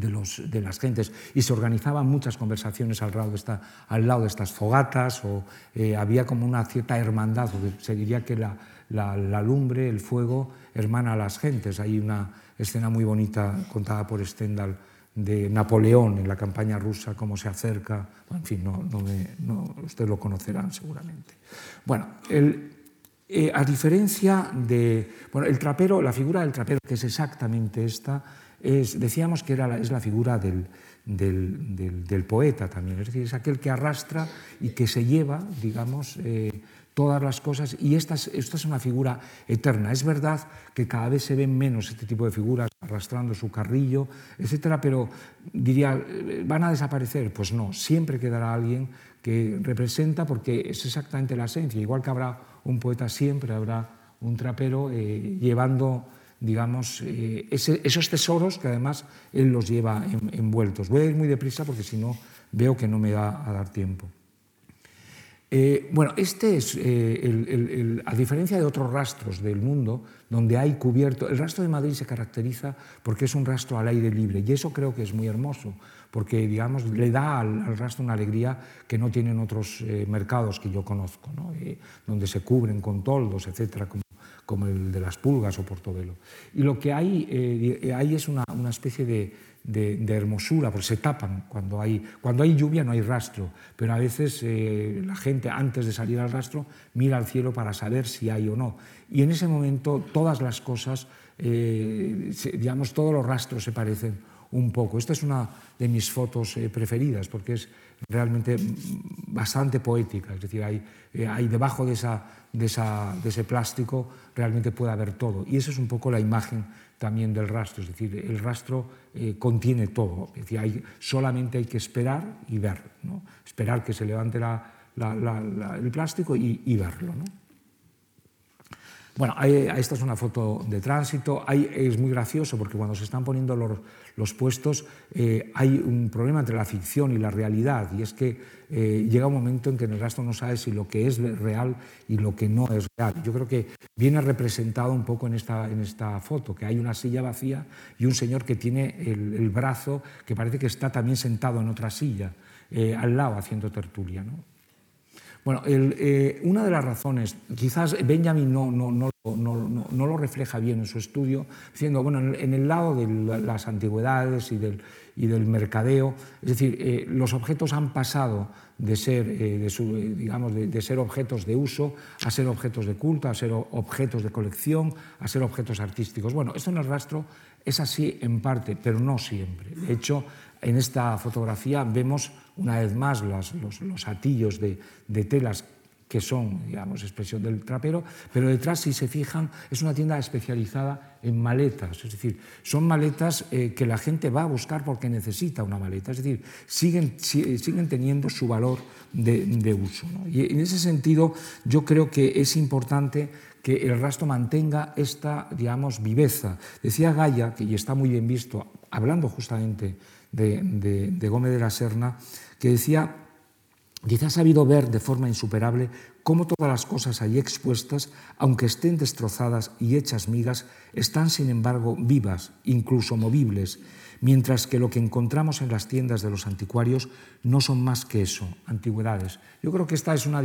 de, las gentes y se organizaban muchas conversaciones al lado de, estas fogatas o eh, había como una cierta hermandad, se diría que la, lumbre, el fuego hermana a las gentes. Hay una escena muy bonita contada por Stendhal de Napoleón en la campaña rusa, cómo se acerca, en fin, no, no, no ustedes lo conocerán seguramente. Bueno, el, eh, a diferencia de, bueno, el trapero, la figura del trapero, que es exactamente esta, decíamos que era la, es la figura del, del, del, poeta también, es decir, es aquel que arrastra y que se lleva, digamos, eh, todas las cosas, y esta es, esta es una figura eterna. Es verdad que cada vez se ven menos este tipo de figuras arrastrando su carrillo, etcétera, pero diría, ¿van a desaparecer? Pues no, siempre quedará alguien que representa, porque es exactamente la esencia, igual que habrá un poeta, siempre habrá un trapero eh, llevando digamos, eh, esos tesoros que además él los lleva en, envueltos. Voy a ir muy deprisa porque si no veo que no me da a dar tiempo. Eh, bueno, este es, eh, a diferencia de otros rastros del mundo, donde hay cubierto, el rastro de Madrid se caracteriza porque es un rastro al aire libre y eso creo que es muy hermoso, porque digamos, le da al, rastro una alegría que no tienen otros mercados que yo conozco, ¿no? donde se cubren con toldos, etcétera, como el de las pulgas o portobelo. Y lo que hay, eh, es una, una especie de, de, de, hermosura, porque se tapan cuando hay, cuando hay lluvia no hay rastro, pero a veces eh, la gente antes de salir al rastro mira al cielo para saber si hay o no. Y en ese momento todas las cosas, eh, digamos, todos los rastros se parecen un poco. Esta es una de mis fotos eh, preferidas porque es realmente bastante poética, es decir, hay, eh, hay debajo de, esa, de, esa, de ese plástico realmente puede haber todo. Y esa es un poco la imagen también del rastro, es decir, el rastro eh, contiene todo, hay, solamente hay que esperar y ver, ¿no? esperar que se levante la, el plástico y, y verlo. Bueno, hay, esta es una foto de tránsito. Hay, es muy gracioso porque cuando se están poniendo los, puestos eh, hay un problema entre la ficción y la realidad y es que eh, llega un momento en que el rastro no sabe si lo que es real y lo que no es real. Yo creo que viene representado un poco en esta, en esta foto, que hay una silla vacía y un señor que tiene el, el brazo que parece que está también sentado en otra silla eh, al lado haciendo tertulia. ¿no? Bueno, el, eh, una de las razones, quizás Benjamin no, no, no, no, lo refleja bien en su estudio, diciendo, bueno, en el lado de las antigüedades y del, y del mercadeo. Es decir, eh, los objetos han pasado de ser, eh, de su, eh, digamos, de, de, ser objetos de uso a ser objetos de culto, a ser objetos de colección, a ser objetos artísticos. Bueno, esto en el rastro es así en parte, pero no siempre. De hecho, en esta fotografía vemos una vez más los, los, los atillos de, telas que son, digamos, expresión del trapero, pero detrás, si se fijan, es una tienda especializada en maletas, es decir, son maletas eh, que la gente va a buscar porque necesita una maleta, es decir, siguen, siguen teniendo su valor de, uso. ¿no? Y en ese sentido, yo creo que es importante que el rastro mantenga esta, digamos, viveza. Decía Gaia, que y está muy bien visto, hablando justamente de, Gómez de la Serna, que decía Dice, ha sabido ver de forma insuperable cómo todas las cosas allí expuestas, aunque estén destrozadas y hechas migas, están sin embargo vivas, incluso movibles, mientras que lo que encontramos en las tiendas de los anticuarios no son más que eso, antigüedades. Yo creo que esta es una,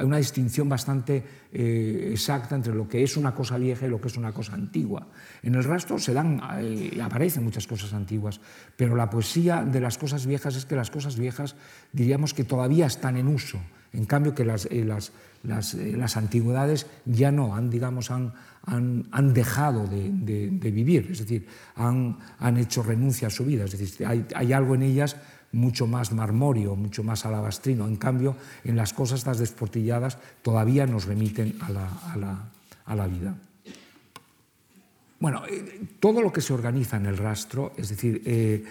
una distinción bastante eh, exacta entre lo que es una cosa vieja y lo que es una cosa antigua. En el rastro se dan, eh, aparecen muchas cosas antiguas, pero la poesía de las cosas viejas es que las cosas viejas diríamos que todavía están en uso, en cambio que las, eh, las, las, eh, las antigüedades ya no, han, digamos, han, han, dejado de, vivir, es decir, han, han, hecho renuncia a su vida, es decir, hay, algo en ellas mucho más marmóreo, mucho más alabastrino. En cambio, en las cosas estas desportilladas todavía nos remiten a la, a la, a la vida. Bueno, eh, todo lo que se organiza en el rastro, es decir, eh,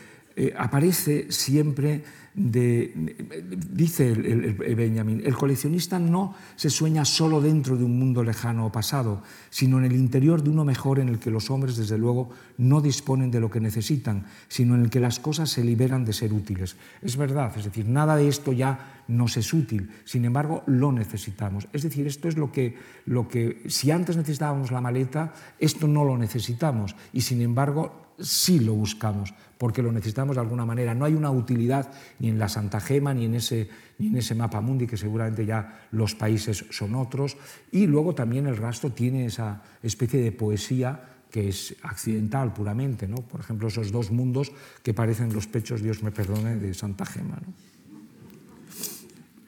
aparece siempre dice el, el, el, Benjamin, el coleccionista no se sueña solo dentro de un mundo lejano o pasado, sino en el interior de uno mejor en el que los hombres, desde luego, no disponen de lo que necesitan, sino en el que las cosas se liberan de ser útiles. Es verdad, es decir, nada de esto ya nos es útil, sin embargo, lo necesitamos. Es decir, esto es lo que, lo que si antes necesitábamos la maleta, esto no lo necesitamos, y sin embargo, sí lo buscamos, porque lo necesitamos de alguna manera. No hay una utilidad ni en la Santa Gema, ni en ese, ni en ese mapa mundi, que seguramente ya los países son otros. Y luego también el rastro tiene esa especie de poesía que es accidental puramente, ¿no? por ejemplo, esos dos mundos que parecen los pechos, Dios me perdone, de Santa Gema. ¿no?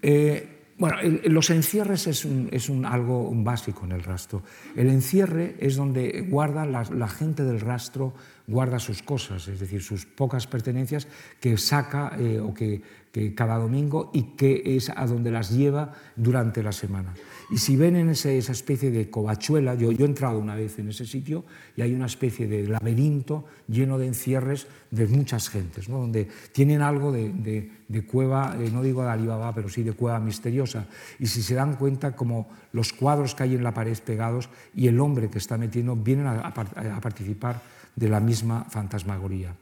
Eh, bueno, el, los encierres es, un, es un, algo básico en el rastro. El encierre es donde guarda la gente del rastro guarda sus cosas, es decir, sus pocas pertenencias que saca eh, o que, cada domingo y que es a donde las lleva durante la semana. Y si ven en ese, esa especie de covachuela, yo, he entrado una vez en ese sitio y hay una especie de laberinto lleno de encierres de muchas gentes, donde tienen algo de, de, cueva, eh, no digo de Alibaba, pero sí de cueva misteriosa. Y si se dan cuenta como los cuadros que hay en la pared pegados y el hombre que está metiendo vienen a participar de la misma fantasmagoría.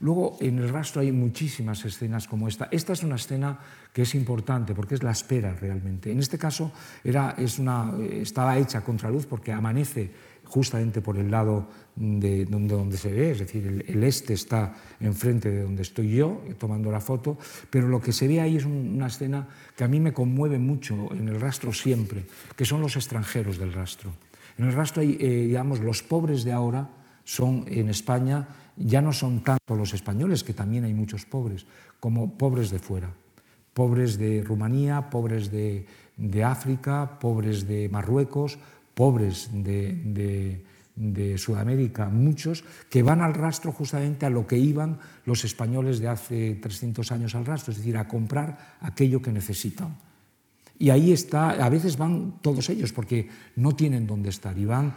Luego, en el rastro hay muchísimas escenas como esta. Esta es una escena que es importante porque es la espera realmente. En este caso era, es una, estaba hecha contra luz porque amanece justamente por el lado de donde, se ve, es decir, el, este está enfrente de donde estoy yo tomando la foto, pero lo que se ve ahí es un, una escena que a mí me conmueve mucho en el rastro siempre, que son los extranjeros del rastro. En el rastro hay, eh, digamos, los pobres de ahora, son en España ya no son tanto los españoles, que también hay muchos pobres, como pobres de fuera. Pobres de Rumanía, pobres de, África, pobres de Marruecos, pobres de, de, de, Sudamérica, muchos, que van al rastro justamente a lo que iban los españoles de hace 300 años al rastro, es decir, a comprar aquello que necesitan. Y ahí está, a veces van todos ellos porque no tienen dónde estar. Y van,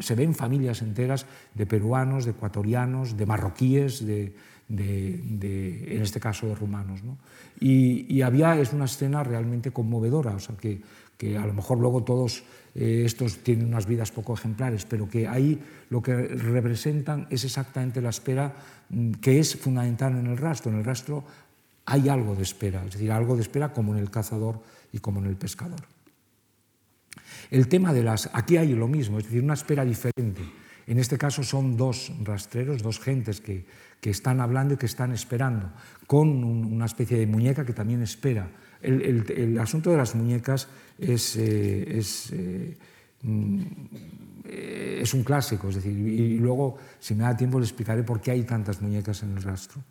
se ven familias enteras de peruanos, de ecuatorianos, de marroquíes, de, de, en este caso de rumanos. ¿no? Y, había, es una escena realmente conmovedora, o sea, que, que a lo mejor luego todos eh, estos tienen unas vidas poco ejemplares, pero que ahí lo que representan es exactamente la espera mm, que es fundamental en el rastro. En el rastro hay algo de espera, es decir, algo de espera como en el cazador y como en el pescador. El tema de las... Aquí hay lo mismo, es decir, una espera diferente. En este caso son dos rastreros, dos gentes que, que están hablando y que están esperando, con un, una especie de muñeca que también espera. El, asunto de las muñecas es, eh, es, eh, mm, es un clásico, es decir, y luego, si me da tiempo, le explicaré por qué hay tantas muñecas en el rastro.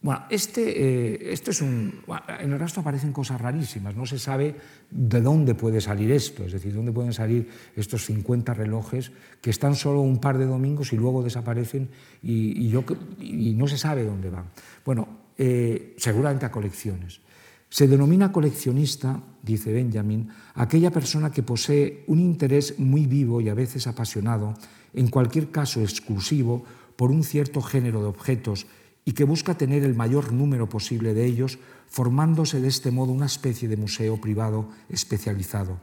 Bueno, este, eh, es un, en el rastro aparecen cosas rarísimas, no se sabe de dónde puede salir esto, es decir, dónde pueden salir estos 50 relojes que están solo un par de domingos y luego desaparecen y no se sabe dónde van. Bueno, eh, seguramente a colecciones. Se denomina coleccionista, dice Benjamin, aquella persona que posee un interés muy vivo y a veces apasionado, en cualquier caso exclusivo, por un cierto género de objetos y que busca tener el mayor número posible de ellos, formándose de este modo una especie de museo privado especializado.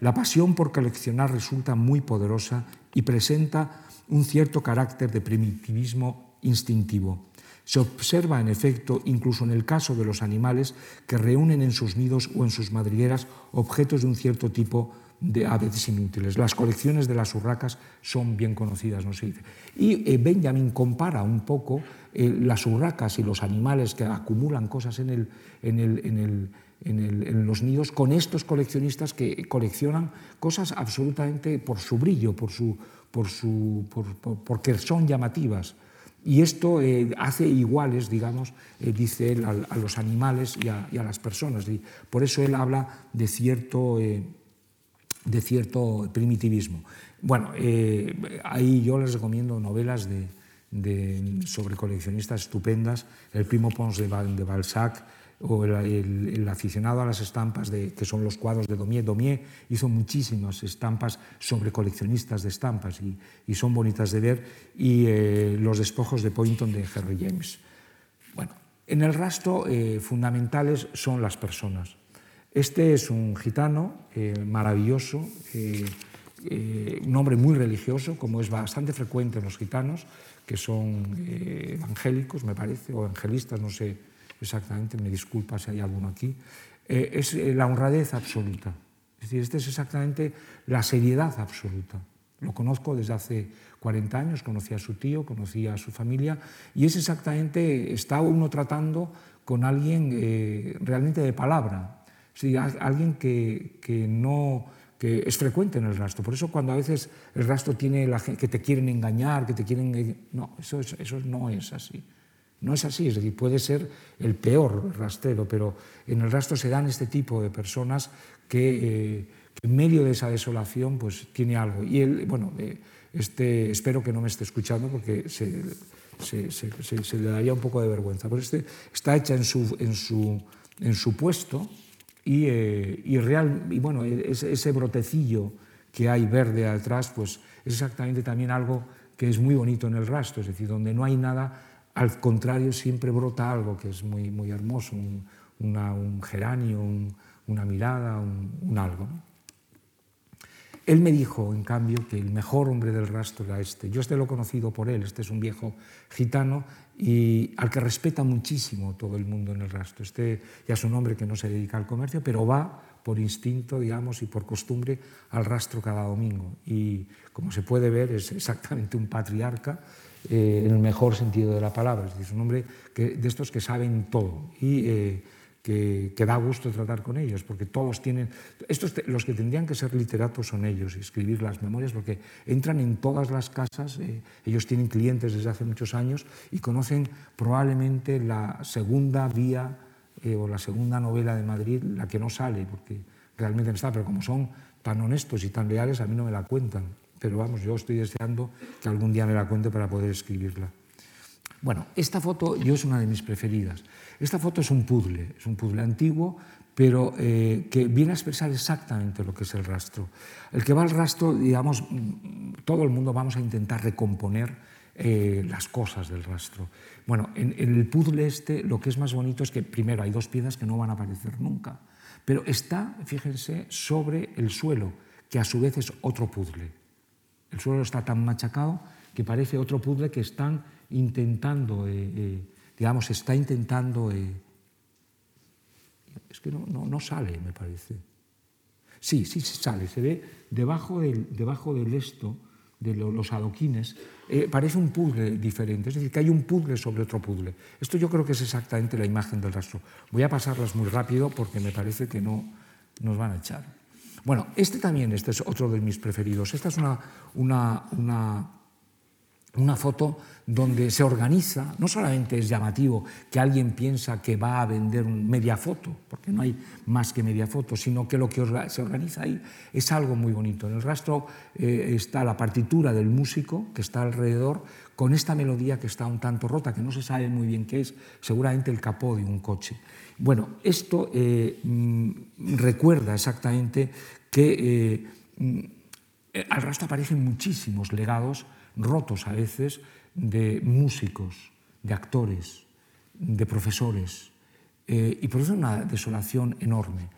La pasión por coleccionar resulta muy poderosa y presenta un cierto carácter de primitivismo instintivo. Se observa, en efecto, incluso en el caso de los animales que reúnen en sus nidos o en sus madrigueras objetos de un cierto tipo de a veces inútiles. Las colecciones de las urracas son bien conocidas, no se dice. Y eh, Benjamin compara un poco eh, las urracas y los animales que acumulan cosas en, el, en, el, en, el, en, los nidos con estos coleccionistas que coleccionan cosas absolutamente por su brillo, por su, por su, por, porque son llamativas. Y esto eh, hace iguales, digamos, dice él, a, los animales y a, y a, las personas. Por eso él habla de cierto de cierto primitivismo. Bueno, eh, ahí yo les recomiendo novelas de, sobre coleccionistas estupendas, El primo Pons de, de Balzac o el, aficionado a las estampas, de, que son los cuadros de Domier. Domier hizo muchísimas estampas sobre coleccionistas de estampas y, son bonitas de ver, y eh, Los despojos de Poynton de Henry James. Bueno, en el rastro eh, fundamentales son las personas. Este es un gitano eh, maravilloso, eh, eh, un hombre muy religioso, como es bastante frecuente en los gitanos, que son evangélicos, me parece, o evangelistas, no sé exactamente, me disculpa si hay alguno aquí. es la honradez absoluta. Es decir, esta es exactamente la seriedad absoluta. Lo conozco desde hace 40 años, conocí a su tío, conocí a su familia, y es exactamente, está uno tratando con alguien realmente de palabra, Sí, alguien que, que, no que es frecuente en el rastro. Por eso cuando a veces el rastro tiene la gente que te quieren engañar, que te quieren no, eso, eso no es así. No es así, es decir, puede ser el peor rastrero, pero en el rastro se dan este tipo de personas que, eh, en medio de esa desolación pues tiene algo. Y él, bueno, eh, este, espero que no me esté escuchando porque se, se, se, se, le daría un poco de vergüenza. Pero este está hecha en su, en su, en su puesto, y, eh, y, real, y bueno, ese, ese, brotecillo que hay verde atrás, pues es exactamente también algo que es muy bonito en el rastro, es decir, donde no hay nada, al contrario, siempre brota algo que es muy, muy hermoso, un, un geranio, un, una mirada, un, algo. Él me dijo, en cambio, que el mejor hombre del rastro era este. Yo este lo he conocido por él, este es un viejo gitano y al que respeta muchísimo todo el mundo en el rastro. Este ya es un hombre que no se dedica al comercio, pero va por instinto, digamos, y por costumbre al rastro cada domingo. Y como se puede ver, es exactamente un patriarca eh, en el mejor sentido de la palabra. Es decir, es un hombre que, de estos que saben todo. Eh, que, da gusto tratar con ellos, porque todos tienen... Estos, los que tendrían que ser literatos son ellos, y escribir las memorias, porque entran en todas las casas, eh, ellos tienen clientes desde hace muchos años y conocen probablemente la segunda vía eh, o la segunda novela de Madrid, la que no sale, porque realmente no está, pero como son tan honestos y tan leales, a mí no me la cuentan. Pero vamos, yo estoy deseando que algún día me la cuente para poder escribirla. Bueno, esta foto yo es una de mis preferidas. Esta foto es un puzzle, es un puzzle antiguo, pero eh, que viene a expresar exactamente lo que es el rastro. El que va al rastro, digamos, mm, todo el mundo vamos a intentar recomponer eh, las cosas del rastro. Bueno, en, en, el puzzle este lo que es más bonito es que primero hay dos piezas que no van a aparecer nunca, pero está, fíjense, sobre el suelo, que a su vez es otro puzzle. El suelo está tan machacado que parece otro puzzle que están intentando, eh, eh, digamos, está intentando... Eh, es que no, no, no, sale, me parece. Sí, sí, sale, se ve debajo del, debajo del esto, de los adoquines, parece un puzzle diferente, es decir, que hay un puzzle sobre otro puzzle. Esto yo creo que es exactamente la imagen del rastro. Voy a pasarlas muy rápido porque me parece que no nos van a echar. Bueno, este también, este es otro de mis preferidos. Esta es una, una una foto donde se organiza, no solamente es llamativo que alguien piensa que va a vender media foto, porque no hay más que media foto, sino que lo que se organiza ahí es algo muy bonito. En el rastro eh, está la partitura del músico que está alrededor con esta melodía que está un tanto rota, que no se sabe muy bien qué es, seguramente el capó de un coche. Bueno, esto eh, mm, recuerda exactamente que eh, mm, al rastro aparecen muchísimos legados rotos a veces de músicos, de actores, de profesores, eh, y produce una desolación enorme.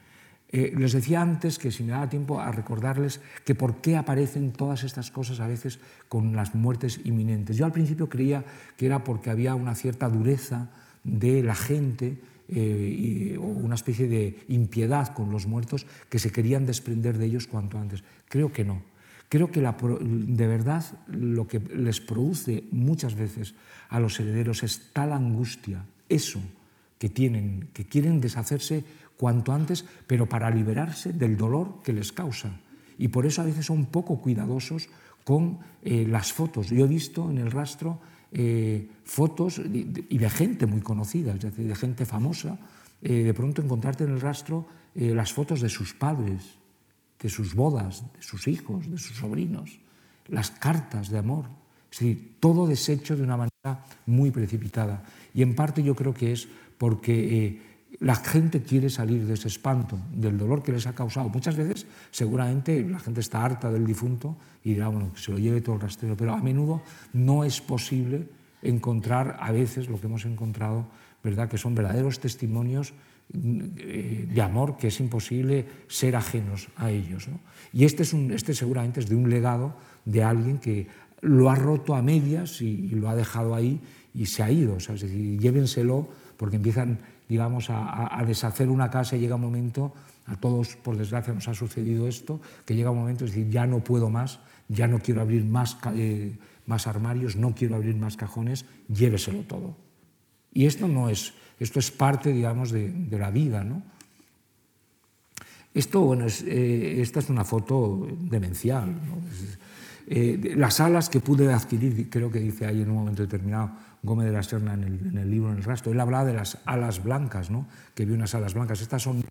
Eh, les decía antes que si me daba tiempo a recordarles que por qué aparecen todas estas cosas a veces con las muertes inminentes. Yo al principio creía que era porque había una cierta dureza de la gente eh, o una especie de impiedad con los muertos que se querían desprender de ellos cuanto antes. Creo que no. Creo que de verdad lo que les produce muchas veces a los herederos es tal angustia, eso que tienen, que quieren deshacerse cuanto antes, pero para liberarse del dolor que les causa. Y por eso a veces son poco cuidadosos con eh, las fotos. Yo he visto en el rastro eh, fotos y de gente muy conocida, es decir, de gente famosa, eh, de pronto encontrarte en el rastro las fotos de sus padres, de sus bodas, de sus hijos, de sus sobrinos, las cartas de amor, es decir, todo deshecho de una manera muy precipitada. Y en parte yo creo que es porque eh, la gente quiere salir de ese espanto, del dolor que les ha causado. Muchas veces, seguramente, la gente está harta del difunto y dirá, bueno, que se lo lleve todo el rastrero, pero a menudo no es posible encontrar, a veces, lo que hemos encontrado, ¿verdad?, que son verdaderos testimonios de amor que es imposible ser ajenos a ellos. Y este, es un, este seguramente es de un legado de alguien que lo ha roto a medias y, lo ha dejado ahí y se ha ido. es decir, llévenselo porque empiezan digamos, a, deshacer una casa y llega un momento, a todos por desgracia nos ha sucedido esto, que llega un momento de decir, ya no puedo más, ya no quiero abrir más, eh, más armarios, no quiero abrir más cajones, lléveselo todo. Y esto no es esto es parte, digamos, de, la vida. ¿no? Esto, bueno, eh, esta es una foto demencial. Eh, las alas que pude adquirir, creo que dice ahí en un momento determinado Gómez de la Serna en el, libro, en el rastro, él hablaba de las alas blancas, ¿no? que vio unas alas blancas. Estas son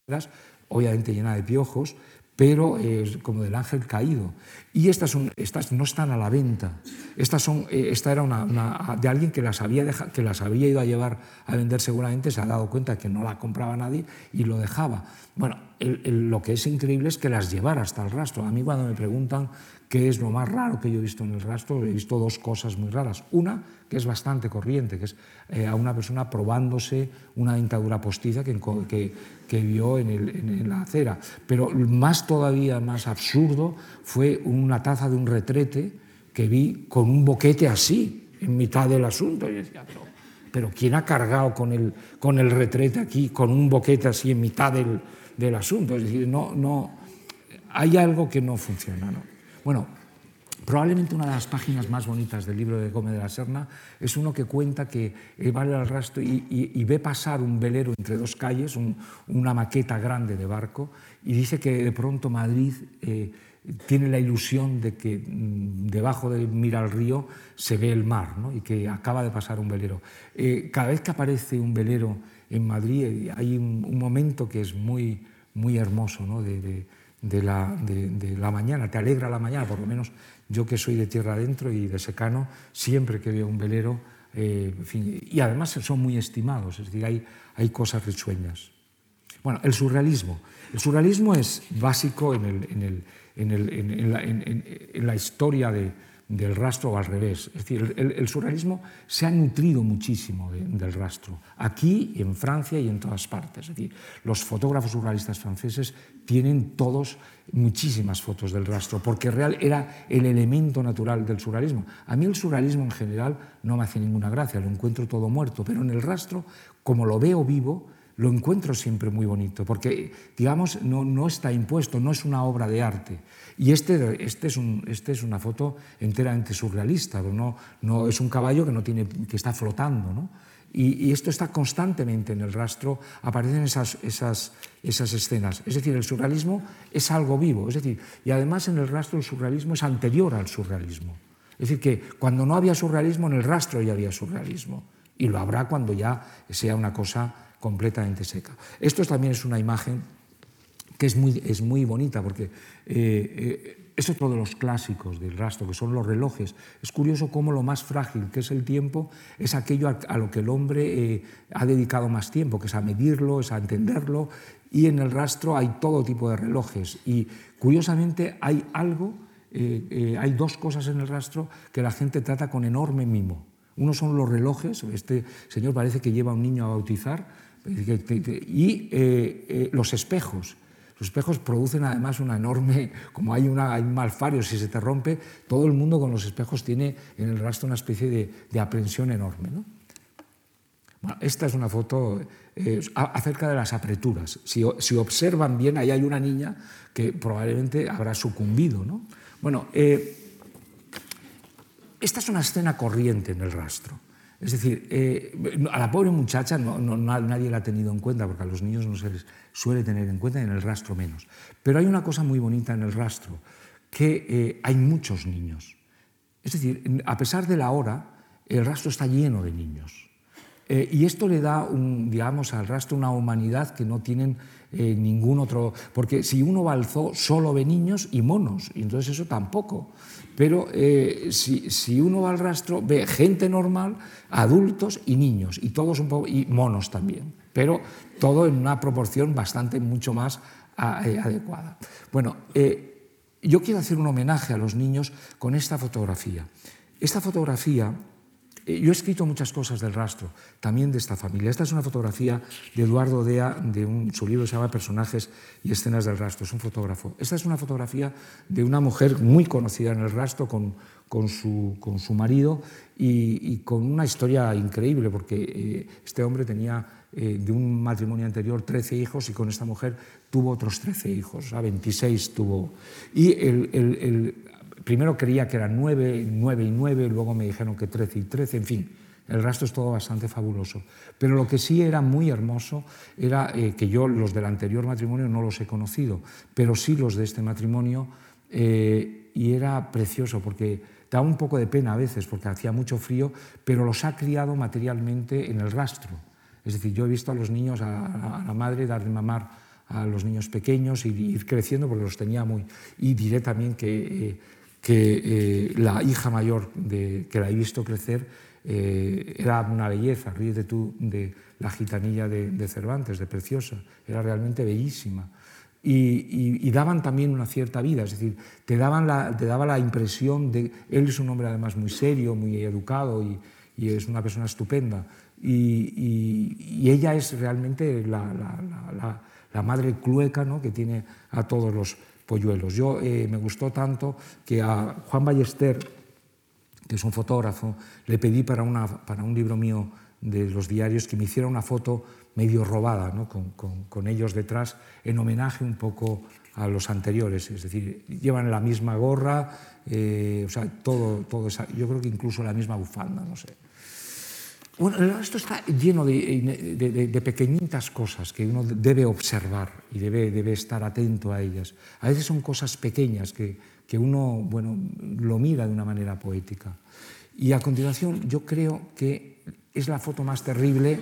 obviamente llenas de piojos, pero eh, como del ángel caído. Y estas, son, estas no están a la venta. Estas son, eh, esta era una, de alguien que las, había que las había ido a llevar a vender seguramente, se ha dado cuenta que no la compraba nadie y lo dejaba. Bueno, lo que es increíble es que las llevara hasta el rastro. A mí cuando me preguntan qué es lo más raro que yo he visto en el rastro, he visto dos cosas muy raras. Una, que es bastante corriente, que es eh, a una persona probándose una dentadura postiza que, que, que vio en, la acera. Pero más todavía, más absurdo, fue una taza de un retrete que vi con un boquete así, en mitad del asunto. Y decía, pero, ¿quién ha cargado con el, con el retrete aquí, con un boquete así en mitad del, del asunto? Es decir, no, no, hay algo que no funciona. ¿no? Bueno, Probablemente una de las páginas más bonitas del libro de Gómez de la Serna es uno que cuenta que va al rastro y, ve pasar un velero entre dos calles, una maqueta grande de barco, y dice que de pronto Madrid eh, tiene la ilusión de que mm, debajo de mira al río se ve el mar y que acaba de pasar un velero. Eh, cada vez que aparece un velero en Madrid eh, hay un, momento que es muy, muy hermoso de, de, la, de, la, mañana, te alegra la mañana, por lo menos yo que soy de tierra adentro y de secano, siempre que veo un velero, eh, y además son muy estimados, es decir, hay, hay cosas risueñas. Bueno, el surrealismo. El surrealismo es básico en, el, en, el, en, el, en la, historia de, del rastro al revés. Es decir, el, surrealismo se ha nutrido muchísimo del rastro, aquí, en Francia y en todas partes. Es decir, los fotógrafos surrealistas franceses tienen todos muchísimas fotos del rastro, porque real era el elemento natural del surrealismo. A mí el surrealismo en general no me hace ninguna gracia, lo encuentro todo muerto, pero en el rastro, como lo veo vivo, lo encuentro siempre muy bonito, porque, digamos, no, no, está impuesto, no es una obra de arte. Y este, este, es, un, este es una foto enteramente surrealista, no, no, es un caballo que, no tiene, que está flotando. ¿no? Y, esto está constantemente en el rastro, aparecen esas, esas, esas escenas. Es decir, el surrealismo es algo vivo. Es decir, y además en el rastro el surrealismo es anterior al surrealismo. Es decir, que cuando no había surrealismo, en el rastro ya había surrealismo. Y lo habrá cuando ya sea una cosa completamente seca. Esto también es una imagen que es muy, es muy bonita, porque eh, eh, es otro de los clásicos del rastro, que son los relojes. Es curioso cómo lo más frágil que es el tiempo es aquello a, lo que el hombre eh, ha dedicado más tiempo, que es a medirlo, es a entenderlo, y en el rastro hay todo tipo de relojes. Y curiosamente hay algo, eh, eh, hay dos cosas en el rastro que la gente trata con enorme mimo. Uno son los relojes, este señor parece que lleva a un niño a bautizar, y los espejos. Los espejos producen además una enorme, como hay, una, un malfario, si se te rompe, todo el mundo con los espejos tiene en el rastro una especie de, aprensión enorme. esta es una foto eh, acerca de las apreturas. Si, observan bien, ahí hay una niña que probablemente habrá sucumbido. Bueno, eh, esta es una escena corriente en el rastro. Es decir, eh, a la pobre muchacha no, nadie la ha tenido en cuenta, porque a los niños no se les suele tener en cuenta en el rastro menos. Pero hay una cosa muy bonita en el rastro, que eh, hay muchos niños. Es decir, a pesar de la hora, el rastro está lleno de niños. Eh, y esto le da, un, digamos, al rastro una humanidad que no tienen ningún otro... Porque si uno va al zoo, solo ve niños y monos, y entonces eso tampoco. Pero eh, si, uno va al rastro, ve gente normal, adultos y niños, y todos un poco, y monos también, pero todo en una proporción bastante mucho más eh, adecuada. Bueno, eh, yo quiero hacer un homenaje a los niños con esta fotografía. Esta fotografía eh, yo he escrito muchas cosas del rastro, también de esta familia. Esta es una fotografía de Eduardo Dea, de un, su libro se llama Personajes y escenas del rastro, es un fotógrafo. Esta es una fotografía de una mujer muy conocida en el rastro con, con, su, con su, marido y, con una historia increíble, porque eh, este hombre tenía eh, de un matrimonio anterior 13 hijos y con esta mujer tuvo otros 13 hijos, a 26 tuvo. Y el, el, primero creía que eran nueve, nueve y nueve, luego me dijeron que trece y trece, en fin. El resto es todo bastante fabuloso. Pero lo que sí era muy hermoso era eh, que yo los del anterior matrimonio no los he conocido, pero sí los de este matrimonio, eh, y era precioso porque da un poco de pena a veces porque hacía mucho frío, pero los ha criado materialmente en el rastro. Es decir, yo he visto a los niños, a, la madre dar de mamar a los niños pequeños y ir creciendo porque los tenía muy... Y diré también que... Eh, que eh, la hija mayor de, que la he visto crecer eh, era una belleza, ríete tú de la gitanilla de, Cervantes, de Preciosa, era realmente bellísima. Y, daban también una cierta vida, es decir, te, daban la, te daba la impresión de... Él es un hombre además muy serio, muy educado y, es una persona estupenda. Y, ella es realmente la, la, la madre clueca ¿no? que tiene a todos los polluelos. Yo eh, me gustó tanto que a Juan Ballester, que es un fotógrafo, le pedí para, una, para un libro mío de los diarios que me hiciera una foto medio robada, ¿no? con, ellos detrás, en homenaje un poco a los anteriores. Es decir, llevan la misma gorra, eh, o sea, todo, todo esa, yo creo que incluso la misma bufanda, no sé. Bueno, esto está lleno de, pequeñitas cosas que uno debe observar y debe, debe, estar atento a ellas. A veces son cosas pequeñas que, que uno bueno, lo mira de una manera poética. Y a continuación yo creo que es la foto más terrible, eh,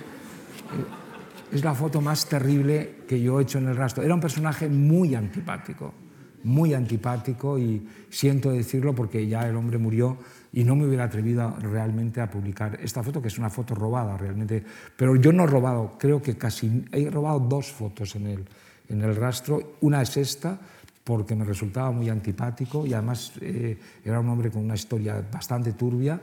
es la foto más terrible que yo he hecho en el rastro. Era un personaje muy antipático, muy antipático y siento decirlo porque ya el hombre murió y no me hubiera atrevido realmente a publicar esta foto, que es una foto robada realmente. Pero yo no he robado, creo que casi he robado dos fotos en el, en el rastro. Una es esta, porque me resultaba muy antipático y además eh, era un hombre con una historia bastante turbia.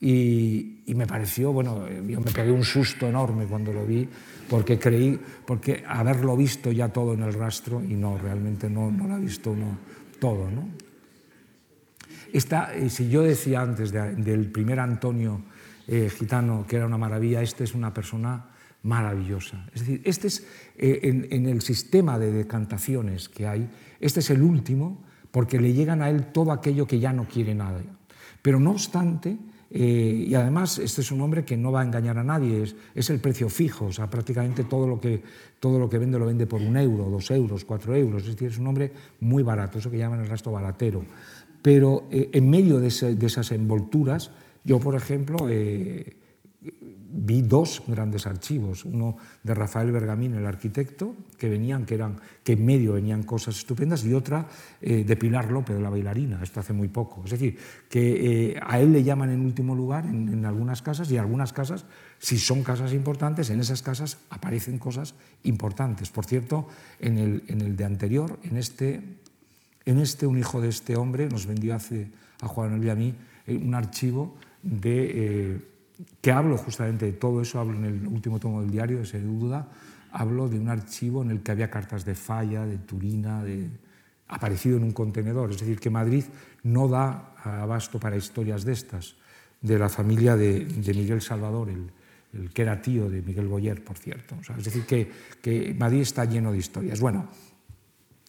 Y, y, me pareció, bueno, yo me pegué un susto enorme cuando lo vi, porque creí, porque haberlo visto ya todo en el rastro, y no, realmente no, no lo ha visto uno todo, ¿no? Esta, eh, si yo decía antes del primer Antonio eh, gitano que era una maravilla, este es una persona maravillosa. Es decir, este es eh, en, el sistema de decantaciones que hay, este es el último porque le llegan a él todo aquello que ya no quiere nada. Pero no obstante, Eh, y además, este es un hombre que no va a engañar a nadie, es, es, el precio fijo, o sea, prácticamente todo lo, que, todo lo que vende lo vende por un euro, dos euros, cuatro euros, es decir, es un hombre muy barato, eso que llaman el resto baratero. Pero eh, en medio de, esas envolturas, yo, por ejemplo, eh, vi dos grandes archivos, uno de Rafael Bergamín, el arquitecto, que venían, que eran, que en medio venían cosas estupendas, y otra eh, de Pilar López, la bailarina, esto hace muy poco. Es decir, que eh, a él le llaman en último lugar en, algunas casas, y algunas casas, si son casas importantes, en esas casas aparecen cosas importantes. Por cierto, en el, en el de anterior, en este, en este, un hijo de este hombre nos vendió hace a Juan y a mí eh, un archivo de que hablo justamente de todo eso, hablo en el último tomo del diario, ese duda, hablo de un archivo en el que había cartas de Falla, de Turina, de, aparecido en un contenedor. Es decir, que Madrid no da abasto para historias de estas, de la familia de, de Miguel Salvador, el, el, que era tío de Miguel Boyer, por cierto. O sea, es decir, que, que Madrid está lleno de historias. Bueno,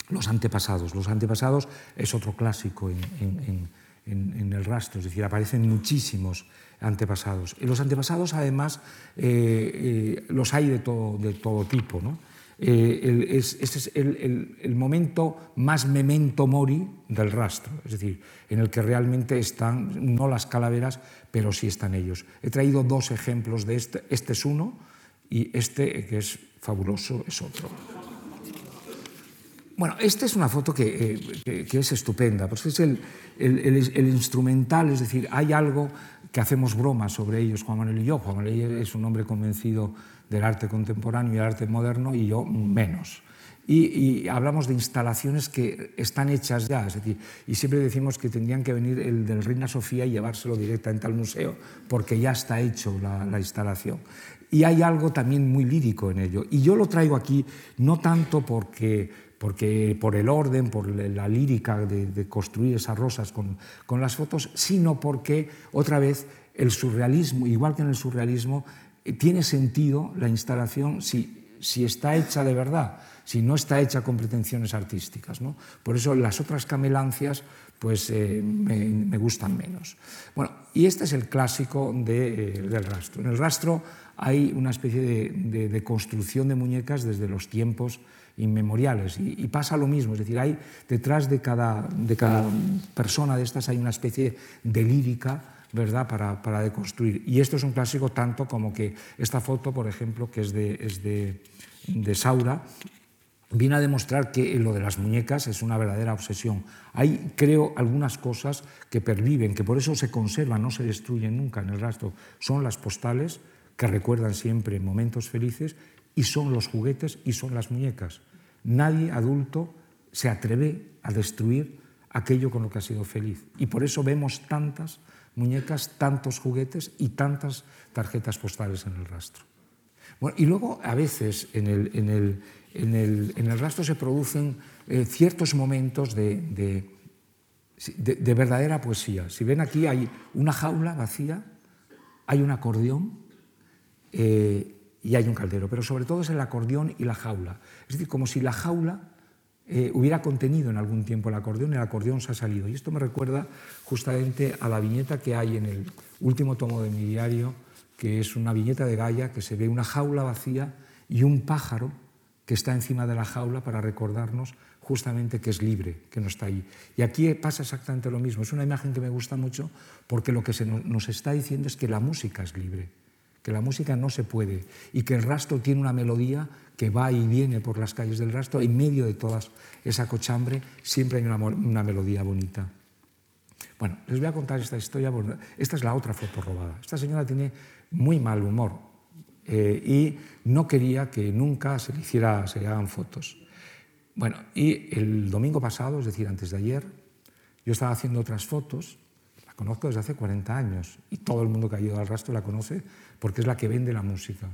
los antepasados. Los antepasados es otro clásico en, en, en, en el rastro, es decir, aparecen muchísimos antepasados. Y los antepasados, además, eh, eh, los hay de todo, de todo tipo. ¿no? Eh, el, es, este es el, el, el, momento más memento mori del rastro, es decir, en el que realmente están, no las calaveras, pero sí están ellos. He traído dos ejemplos de este, este es uno y este, que es fabuloso, es otro. Bueno, esta es una foto que, eh, que, que es estupenda, porque es el, el, el, instrumental, es decir, hay algo que hacemos bromas sobre ellos, Juan Manuel y yo. Juan Manuel es un hombre convencido del arte contemporáneo y el arte moderno, y yo menos. Y, hablamos de instalaciones que están hechas ya, es decir, y siempre decimos que tendrían que venir el del Reina Sofía y llevárselo directamente al museo, porque ya está hecho la instalación. Y hay algo también muy lírico en ello. Y yo lo traigo aquí no tanto porque porque por el orden, por la lírica de, de construir esas rosas con, con, las fotos, sino porque otra vez el surrealismo, igual que en el surrealismo, eh, tiene sentido la instalación si, si está hecha de verdad, si no está hecha con pretensiones artísticas. ¿no? Por eso las otras camelancias pues, eh, me, me, gustan menos. Bueno, y este es el clásico de, eh, del rastro. En el rastro hay una especie de, de, de construcción de muñecas desde los tiempos inmemoriales. Y, y, pasa lo mismo, es decir, hay detrás de cada, de cada persona de estas hay una especie de lírica ¿verdad? Para, para deconstruir. Y esto es un clásico tanto como que esta foto, por ejemplo, que es de, es de, de Saura, viene a demostrar que lo de las muñecas es una verdadera obsesión. Hay, creo, algunas cosas que perviven, que por eso se conservan, no se destruyen nunca en el rastro. Son las postales que recuerdan siempre momentos felices y son los juguetes y son las muñecas. Nadie adulto se atreve a destruir aquello con lo que ha sido feliz. Y por eso vemos tantas muñecas, tantos juguetes y tantas tarjetas postales en el rastro. Bueno, y luego a veces en el, en el, en el, en el rastro se producen eh, ciertos momentos de, de, de, de, verdadera poesía. Si ven aquí hay una jaula vacía, hay un acordeón eh, y hay un caldero, pero sobre todo es el acordeón y la jaula. Es decir, como si la jaula eh, hubiera contenido en algún tiempo el acordeón el acordeón se ha salido. Y esto me recuerda justamente a la viñeta que hay en el último tomo de mi diario, que es una viñeta de Gaia, que se ve una jaula vacía y un pájaro que está encima de la jaula para recordarnos justamente que es libre, que no está ahí. Y aquí pasa exactamente lo mismo. Es una imagen que me gusta mucho porque lo que se nos está diciendo es que la música es libre que la música no se puede y que el rastro tiene una melodía que va y viene por las calles del rastro, en medio de toda esa cochambre siempre hay una, una melodía bonita. Bueno, les voy a contar esta historia, esta es la otra foto robada. Esta señora tiene muy mal humor eh, y no quería que nunca se le, hiciera, se le hagan fotos. Bueno, y el domingo pasado, es decir, antes de ayer, yo estaba haciendo otras fotos conozco desde hace 40 años y todo el mundo que ha ido al rastro la conoce porque es la que vende la música.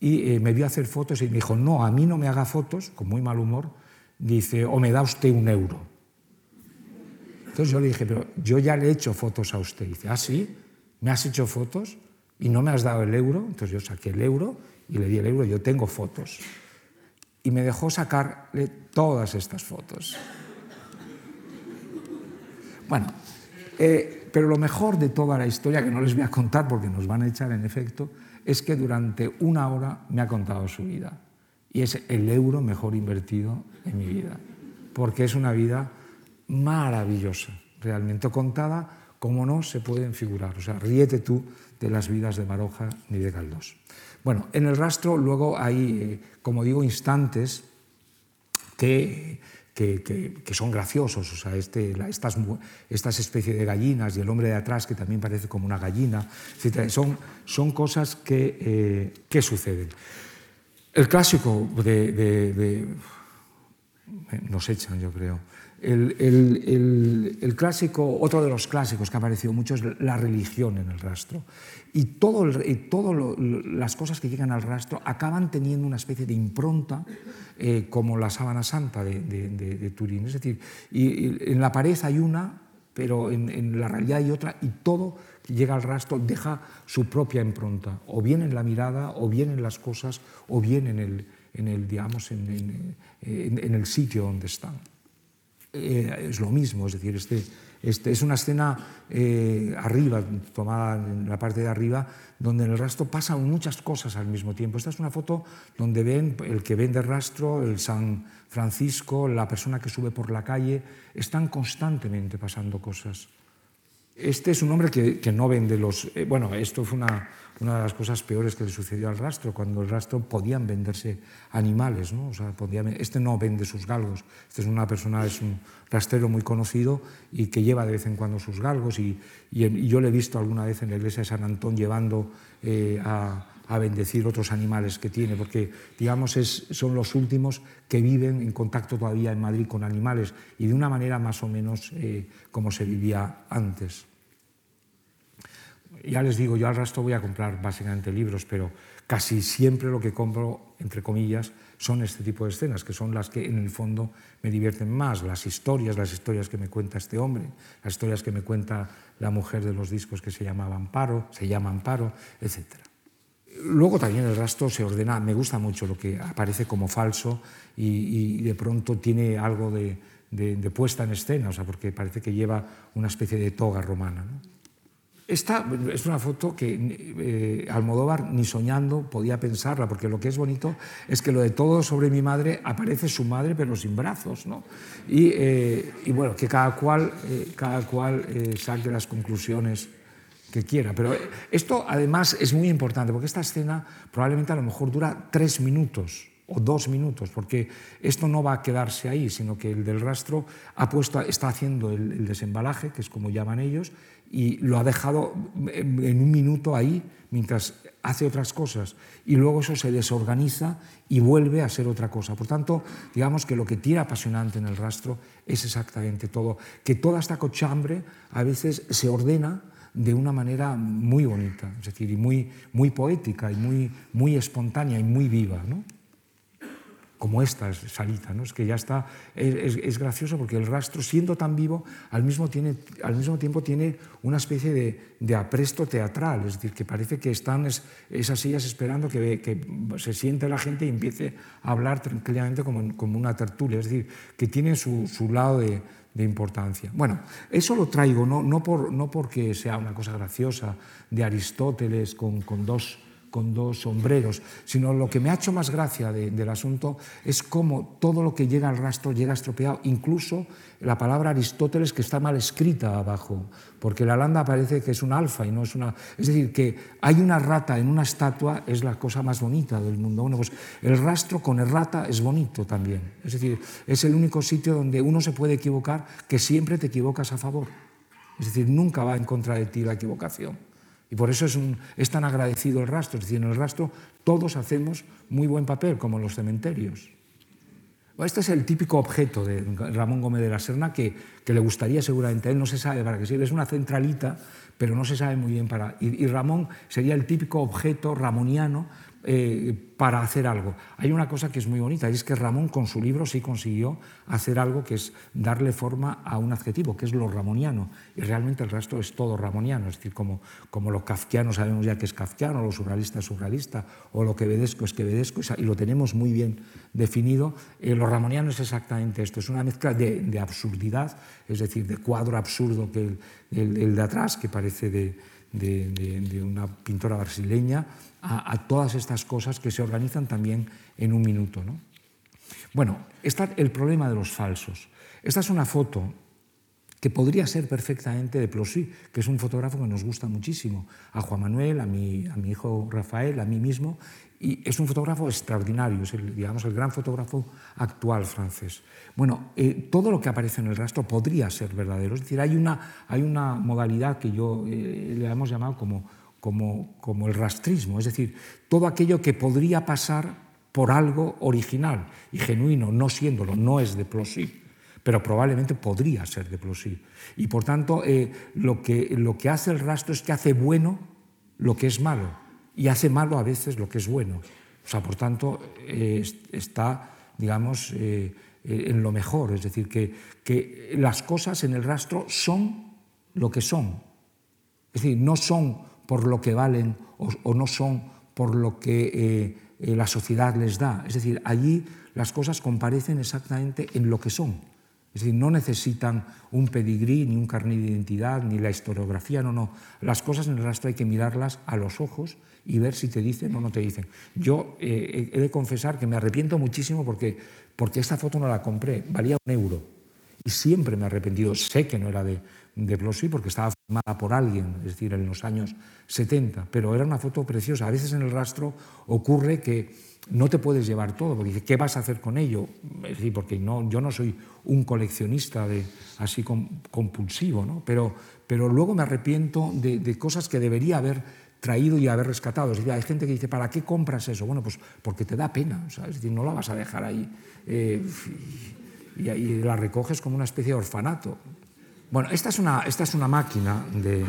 Y eh, me vio hacer fotos y me dijo, no, a mí no me haga fotos, con muy mal humor, dice, o me da usted un euro. Entonces yo le dije, pero yo ya le he hecho fotos a usted. dice, ah, sí, ¿me has hecho fotos y no me has dado el euro? Entonces yo saqué el euro y le di el euro, yo tengo fotos. Y me dejó sacarle todas estas fotos. Bueno, eh, pero lo mejor de toda la historia, que no les voy a contar porque nos van a echar en efecto, es que durante una hora me ha contado su vida. Y es el euro mejor invertido en mi vida. Porque es una vida maravillosa, realmente contada como no se pueden figurar. O sea, ríete tú de las vidas de Maroja ni de Galdós. Bueno, en el rastro luego hay, eh, como digo, instantes que que, son graciosos, o sea, este, estas, estas especies de gallinas y el hombre de atrás que también parece como una gallina, son, son cosas que, eh, que suceden. El clásico de, Nos echan, yo creo. El, el, el, clásico, otro de los clásicos que ha aparecido mucho es la religión en el rastro. Y todas las cosas que llegan al rastro acaban teniendo una especie de impronta eh, como la sábana santa de, Turín. Es decir, y, en la pared hay una, pero en, la realidad hay otra, y todo que llega al rastro deja su propia impronta, o bien en la mirada, o bien en las cosas, o bien en el, en digamos, en, en el sitio donde están. Eh, es lo mismo, es decir, este, este, es una escena eh, arriba, tomada en la parte de arriba, donde en el rastro pasan muchas cosas al mismo tiempo. Esta es una foto donde ven el que vende rastro, el San Francisco, la persona que sube por la calle, están constantemente pasando cosas. Este es un hombre que, que no vende los... Eh, bueno, esto fue una, una, de las cosas peores que le sucedió al rastro, cuando el rastro podían venderse animales, ¿no? O sea, este no vende sus galgos, este es una persona, es un rastrero muy conocido y que lleva de vez en cuando sus galgos y, yo le he visto alguna vez en la iglesia de San Antón llevando eh, a, a, bendecir otros animales que tiene, porque digamos es, son los últimos que viven en contacto todavía en Madrid con animales y de una manera más o menos eh, como se vivía antes. Ya les digo, yo al resto voy a comprar básicamente libros, pero casi siempre lo que compro, entre comillas, son este tipo de escenas, que son las que en el fondo me divierten más, las historias, las historias que me cuenta este hombre, las historias que me cuenta la mujer de los discos que se llamaba Amparo, se llama Amparo, etc. Luego también el rastro se ordena, me gusta mucho lo que aparece como falso y, de pronto tiene algo de, de, puesta en escena, o sea, porque parece que lleva una especie de toga romana. Esta es una foto que eh, Almodóvar ni soñando podía pensarla, porque lo que es bonito es que lo de todo sobre mi madre aparece su madre, pero sin brazos. ¿no? Y, eh, bueno, que cada cual, eh, cada cual saque las conclusiones que quiera. Pero esto además es muy importante, porque esta escena probablemente a lo mejor dura tres minutos o dos minutos, porque esto no va a quedarse ahí, sino que el del rastro ha puesto, está haciendo el, el desembalaje, que es como llaman ellos, y lo ha dejado en un minuto ahí mientras hace otras cosas y luego eso se desorganiza y vuelve a ser otra cosa. Por tanto, digamos que lo que tiene apasionante en el rastro es exactamente todo, que toda esta cochambre a veces se ordena de una manera muy bonita, es decir, y muy, muy poética y muy, muy espontánea y muy viva. ¿no? Como esta salita, ¿no? es que ya está, es, gracioso porque el rastro, siendo tan vivo, al mismo, tiene, al mismo tiempo tiene una especie de, apresto teatral, es decir, que parece que están esas sillas esperando que, que, se siente la gente y empiece a hablar tranquilamente como, como una tertulia, es decir, que tiene su, su lado de, de importancia. Bueno, eso lo traigo no, no, por, no porque sea una cosa graciosa de Aristóteles con, con dos con dos sombreros, sino lo que me ha hecho más gracia del asunto es cómo todo lo que llega al rastro llega estropeado, incluso la palabra Aristóteles que está mal escrita abajo, porque la landa parece que es un alfa y no es una... Es decir, que hay una rata en una estatua es la cosa más bonita del mundo. Bueno, pues el rastro con errata es bonito también. Es decir, es el único sitio donde uno se puede equivocar que siempre te equivocas a favor. Es decir, nunca va en contra de ti la equivocación. Y por eso es, tan agradecido el rastro. Es decir, en el rastro todos hacemos muy buen papel, como en los cementerios. Este es el típico objeto de Ramón Gómez de la Serna que, le gustaría seguramente, él no se sabe para qué sirve, es una centralita, pero no se sabe muy bien para... Y Ramón sería el típico objeto ramoniano eh, para hacer algo. Hay una cosa que es muy bonita, y es que Ramón con su libro sí consiguió hacer algo que es darle forma a un adjetivo, que es lo ramoniano, y realmente el resto es todo ramoniano, es decir, como, como lo kafkiano sabemos ya que es kafkiano, lo surrealista es surrealista, o lo quevedesco es quevedesco, y lo tenemos muy bien definido. Eh, lo ramoniano es exactamente esto, es una mezcla de, absurdidad, es decir, de cuadro absurdo que el, de atrás, que parece de una pintora brasileña, a, todas estas cosas que se organizan también en un minuto. ¿no? Bueno, está el problema de los falsos. Esta es una foto que podría ser perfectamente de Plosy, que es un fotógrafo que nos gusta muchísimo, a Juan Manuel, a mi, a mi hijo Rafael, a mí mismo, y es un fotógrafo extraordinario, es el, digamos, el gran fotógrafo actual francés. Bueno, eh, todo lo que aparece en el rastro podría ser verdadero, es decir, hay una, hay una modalidad que yo eh, le hemos llamado como como, el rastrismo, es decir, todo aquello que podría pasar por algo original y genuino, no siéndolo, no es de pero probablemente podría ser de. Y por tanto, eh, lo, que, lo que hace el rastro es que hace bueno lo que es malo y hace malo a veces lo que es bueno. O sea, por tanto, eh, está, digamos, eh, en lo mejor, es decir, que, que las cosas en el rastro son lo que son. Es decir, no son por lo que valen o, no son por lo que eh, eh, la sociedad les da. Es decir, allí las cosas comparecen exactamente en lo que son. Es decir, no necesitan un pedigrí, ni un carnet de identidad, ni la historiografía, no, no. Las cosas en el rastro hay que mirarlas a los ojos y ver si te dicen o no te dicen. Yo eh, he de confesar que me arrepiento muchísimo porque, porque esta foto no la compré, valía un euro. Y siempre me he arrepentido. Sé que no era de, de Blosy porque estaba filmada por alguien, es decir, en los años 70, pero era una foto preciosa. A veces en el rastro ocurre que no te puedes llevar todo, porque ¿qué vas a hacer con ello? Es decir, porque no, yo no soy un coleccionista de, así compulsivo, ¿no? pero, pero luego me arrepiento de, cosas que debería haber traído y haber rescatado. Es decir, hay gente que dice, ¿para qué compras eso? Bueno, pues porque te da pena, es decir, no la vas a dejar ahí eh, y la recoges como una especie de orfanato. Bueno, esta es una, esta es una máquina de,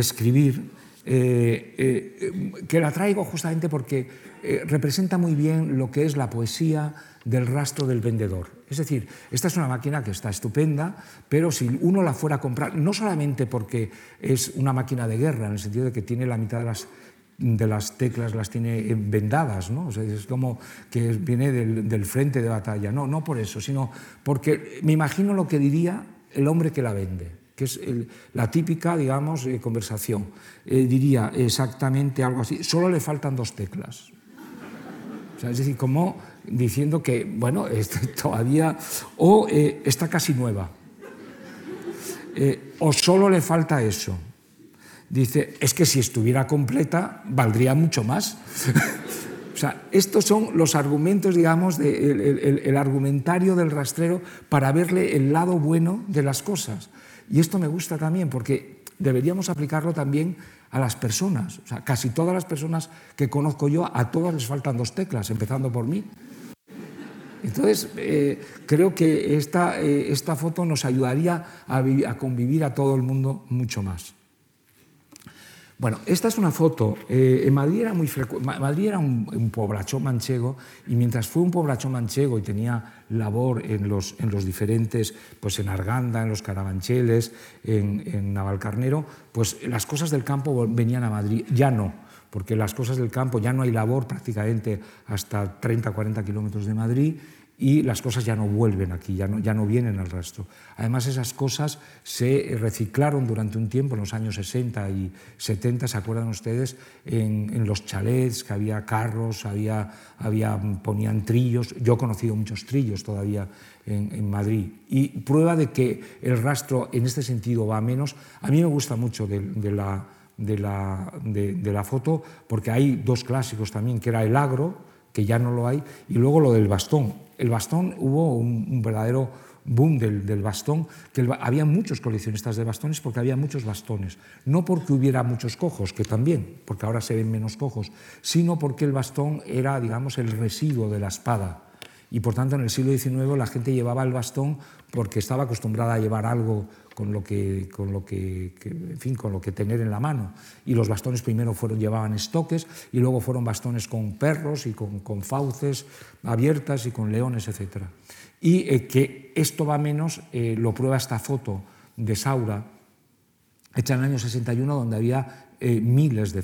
escribir eh, eh, que la traigo justamente porque eh, representa muy bien lo que es la poesía del rastro del vendedor. Es decir, esta es una máquina que está estupenda, pero si uno la fuera a comprar, no solamente porque es una máquina de guerra, en el sentido de que tiene la mitad de las de las teclas las tiene vendadas, ¿no? es como que viene del, del, frente de batalla. No, no por eso, sino porque me imagino lo que diría el hombre que la vende, que es la típica, digamos, eh, conversación. Eh, diría exactamente algo así, solo le faltan dos teclas. es decir, como diciendo que, bueno, este, todavía, o eh, está casi nueva, o solo le falta eso. Dice, es que si estuviera completa, valdría mucho más. Estos son los argumentos, digamos, el, argumentario del rastrero para verle el lado bueno de las cosas. Y esto me gusta también porque deberíamos aplicarlo también a las personas. O sea, casi todas las personas que conozco yo, a todas les faltan dos teclas, empezando por mí. Entonces, eh, creo que esta, eh, esta, foto nos ayudaría a convivir a todo el mundo mucho más. Bueno, esta es una foto. Eh, en Madrid era, muy Madrid era un, un, poblachón manchego y mientras fue un poblachón manchego y tenía labor en los, en los diferentes, pues en Arganda, en los Carabancheles, en, en Navalcarnero, pues las cosas del campo venían a Madrid. Ya no, porque las cosas del campo ya no hay labor prácticamente hasta 30, 40 kilómetros de Madrid y las cosas ya no vuelven aquí, ya no, ya no vienen al resto. Además, esas cosas se reciclaron durante un tiempo, en los años 60 y 70, ¿se acuerdan ustedes? En, los chalets, que había carros, había, había, ponían trillos. Yo he conocido muchos trillos todavía en, Madrid. Y prueba de que el rastro en este sentido va a menos. A mí me gusta mucho de, la, de, la, de la foto porque hay dos clásicos también, que era el agro, que ya no lo hay, y luego lo del bastón. El bastón, hubo un, verdadero boom del, bastón, que había muchos coleccionistas de bastones porque había muchos bastones. No porque hubiera muchos cojos, que también, porque ahora se ven menos cojos, sino porque el bastón era, digamos, el residuo de la espada. y por tanto en el siglo XIX la gente llevaba el bastón porque estaba acostumbrada a llevar algo con lo que, con lo que, en fin, con lo que tener en la mano. Y los bastones primero fueron, llevaban estoques y luego fueron bastones con perros y con, fauces abiertas y con leones, etc. Y eh, que esto va menos, eh, lo prueba esta foto de Saura, hecha en el año 61, donde había eh, miles de,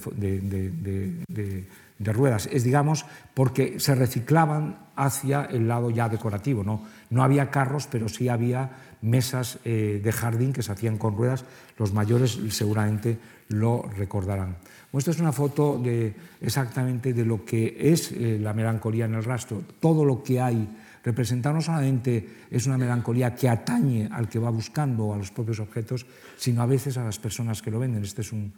de, ruedas. Es, digamos, porque se reciclaban hacia el lado ya decorativo. No, no había carros, pero sí había mesas eh, de jardín que se hacían con ruedas. Los mayores seguramente lo recordarán. esta es una foto de, exactamente de lo que es eh, la melancolía en el rastro. Todo lo que hay representado no solamente es una melancolía que atañe al que va buscando a los propios objetos, sino a veces a las personas que lo venden. Este es un,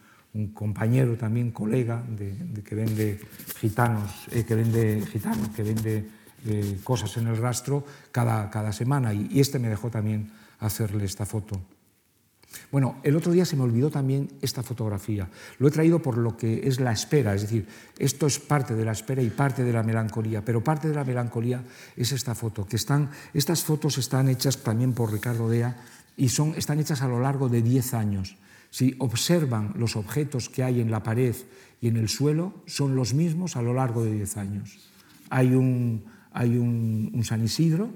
compañero también, colega, de, que vende gitanos, eh, que vende gitanos, que vende eh, cosas en el rastro cada, cada semana. Y, y, este me dejó también hacerle esta foto. Bueno, el otro día se me olvidó también esta fotografía. Lo he traído por lo que es la espera, es decir, esto es parte de la espera y parte de la melancolía, pero parte de la melancolía es esta foto, que están, estas fotos están hechas también por Ricardo Dea y son, están hechas a lo largo de 10 años si observan los objetos que hay en la pared y en el suelo, son los mismos a lo largo de 10 años. Hay un, hay un, San Isidro,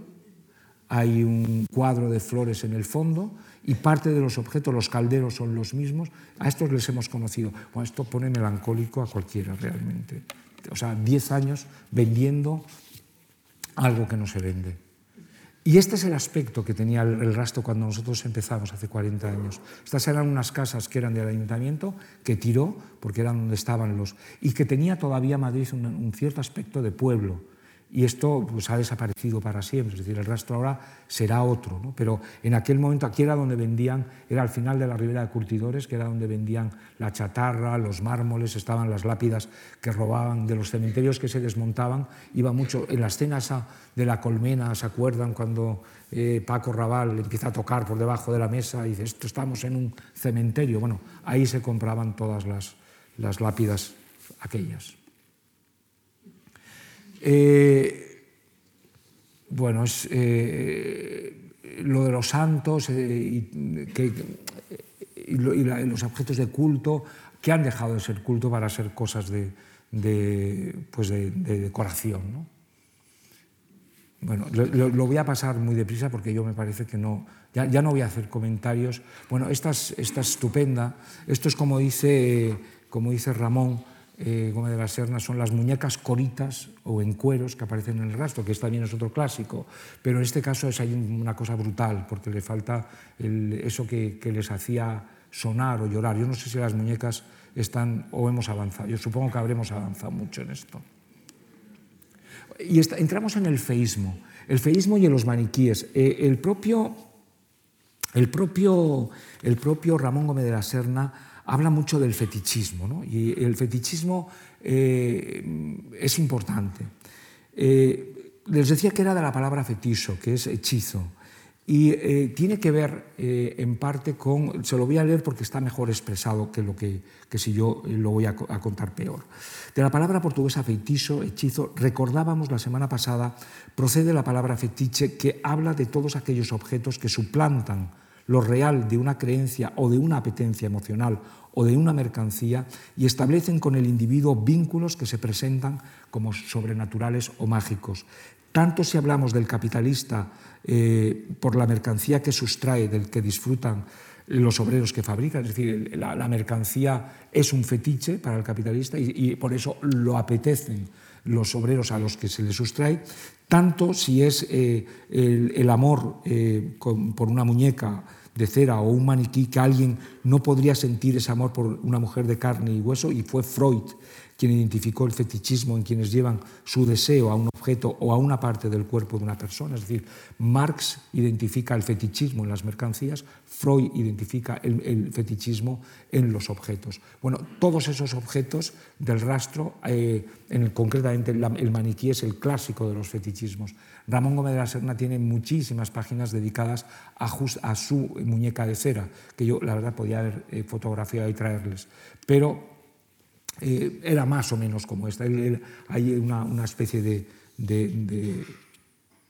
hay un cuadro de flores en el fondo y parte de los objetos, los calderos son los mismos. A estos les hemos conocido. Bueno, esto pone melancólico a cualquiera realmente. O sea, 10 años vendiendo algo que no se vende. Y este es el aspecto que tenía el rastro cuando nosotros empezamos hace 40 años. Estas eran unas casas que eran del ayuntamiento, que tiró, porque eran donde estaban los... y que tenía todavía Madrid un, cierto aspecto de pueblo y esto pues, ha desaparecido para siempre, es decir, el rastro ahora será otro, pero en aquel momento aquí era donde vendían, era al final de la ribera de curtidores, que era donde vendían la chatarra, los mármoles, estaban las lápidas que robaban de los cementerios que se desmontaban, iba mucho, en la escena esa de la colmena, ¿se acuerdan cuando eh, Paco Raval empieza a tocar por debajo de la mesa y dice, esto estamos en un cementerio? Bueno, ahí se compraban todas las, las lápidas aquellas. Eh, bueno, es eh, lo de los santos eh, y, los objetos de culto que han dejado de ser culto para ser cosas de, pues de, decoración. ¿no? Bueno, lo, voy a pasar muy deprisa porque yo me parece que no, ya, ya no voy a hacer comentarios. Bueno, esta es, esta es estupenda. Esto es como dice, como dice Ramón, eh, Gómez de la Serna son las muñecas coritas o en cueros que aparecen en el rastro, que también es otro clásico, pero en este caso es hay una cosa brutal, porque le falta eso que, les hacía sonar o llorar. Yo no sé si las muñecas están o hemos avanzado, yo supongo que habremos avanzado mucho en esto. Y entramos en el feísmo, el feísmo y en los maniquíes. Eh, el, propio, el, propio, el propio Ramón Gómez de la Serna habla mucho del fetichismo, ¿no? y el fetichismo eh, es importante. Eh, les decía que era de la palabra feticho, que es hechizo, y eh, tiene que ver en parte con, se lo voy a leer porque está mejor expresado que, lo que, que si yo lo voy a, a, contar peor. De la palabra portuguesa feitizo, hechizo, recordábamos la semana pasada, procede la palabra fetiche que habla de todos aquellos objetos que suplantan lo real de una creencia o de una apetencia emocional o de una mercancía y establecen con el individuo vínculos que se presentan como sobrenaturales o mágicos. Tanto si hablamos del capitalista eh, por la mercancía que sustrae, del que disfrutan los obreros que fabrican, es decir, la, mercancía es un fetiche para el capitalista y, por eso lo apetecen los obreros a los que se les sustrae, tanto si es eh, el, amor eh, por una muñeca de cera o un maniquí que alguien no podría sentir ese amor por una mujer de carne y hueso y fue Freud quien identificó el fetichismo en quienes llevan su deseo a un objeto o a una parte del cuerpo de una persona. Es decir, Marx identifica el fetichismo en las mercancías, Freud identifica el, fetichismo en los objetos. Bueno, todos esos objetos del rastro, eh, en concretamente el maniquí es el clásico de los fetichismos. Ramón Gómez de la Serna tiene muchísimas páginas dedicadas a, su muñeca de cera, que yo la verdad podía haber eh, fotografiado y traerles, pero eh, era más o menos como esta. hay una, especie de,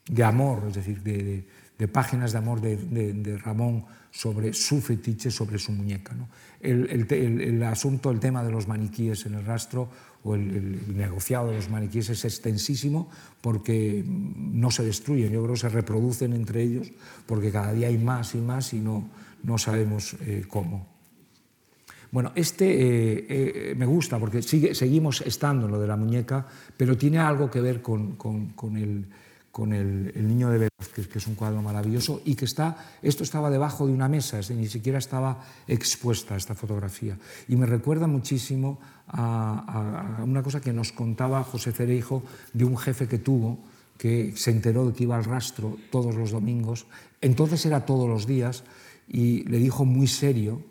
de amor, es decir, de, páginas de amor de, Ramón sobre su fetiche, sobre su muñeca. ¿no? El, el, el, asunto, el tema de los maniquíes en el rastro o el, negociado de los maniquíes es extensísimo porque no se destruyen, yo creo que se reproducen entre ellos porque cada día hay más y más y no, no sabemos eh, cómo. Bueno, este eh, eh, me gusta porque sigue, seguimos estando en lo de la muñeca, pero tiene algo que ver con, con, el con el, Niño de Velázquez, que es un cuadro maravilloso, y que está, esto estaba debajo de una mesa, es ni siquiera estaba expuesta esta fotografía. Y me recuerda muchísimo a, una cosa que nos contaba José Cereijo de un jefe que tuvo, que se enteró de que iba al rastro todos los domingos, entonces era todos los días, y le dijo muy serio,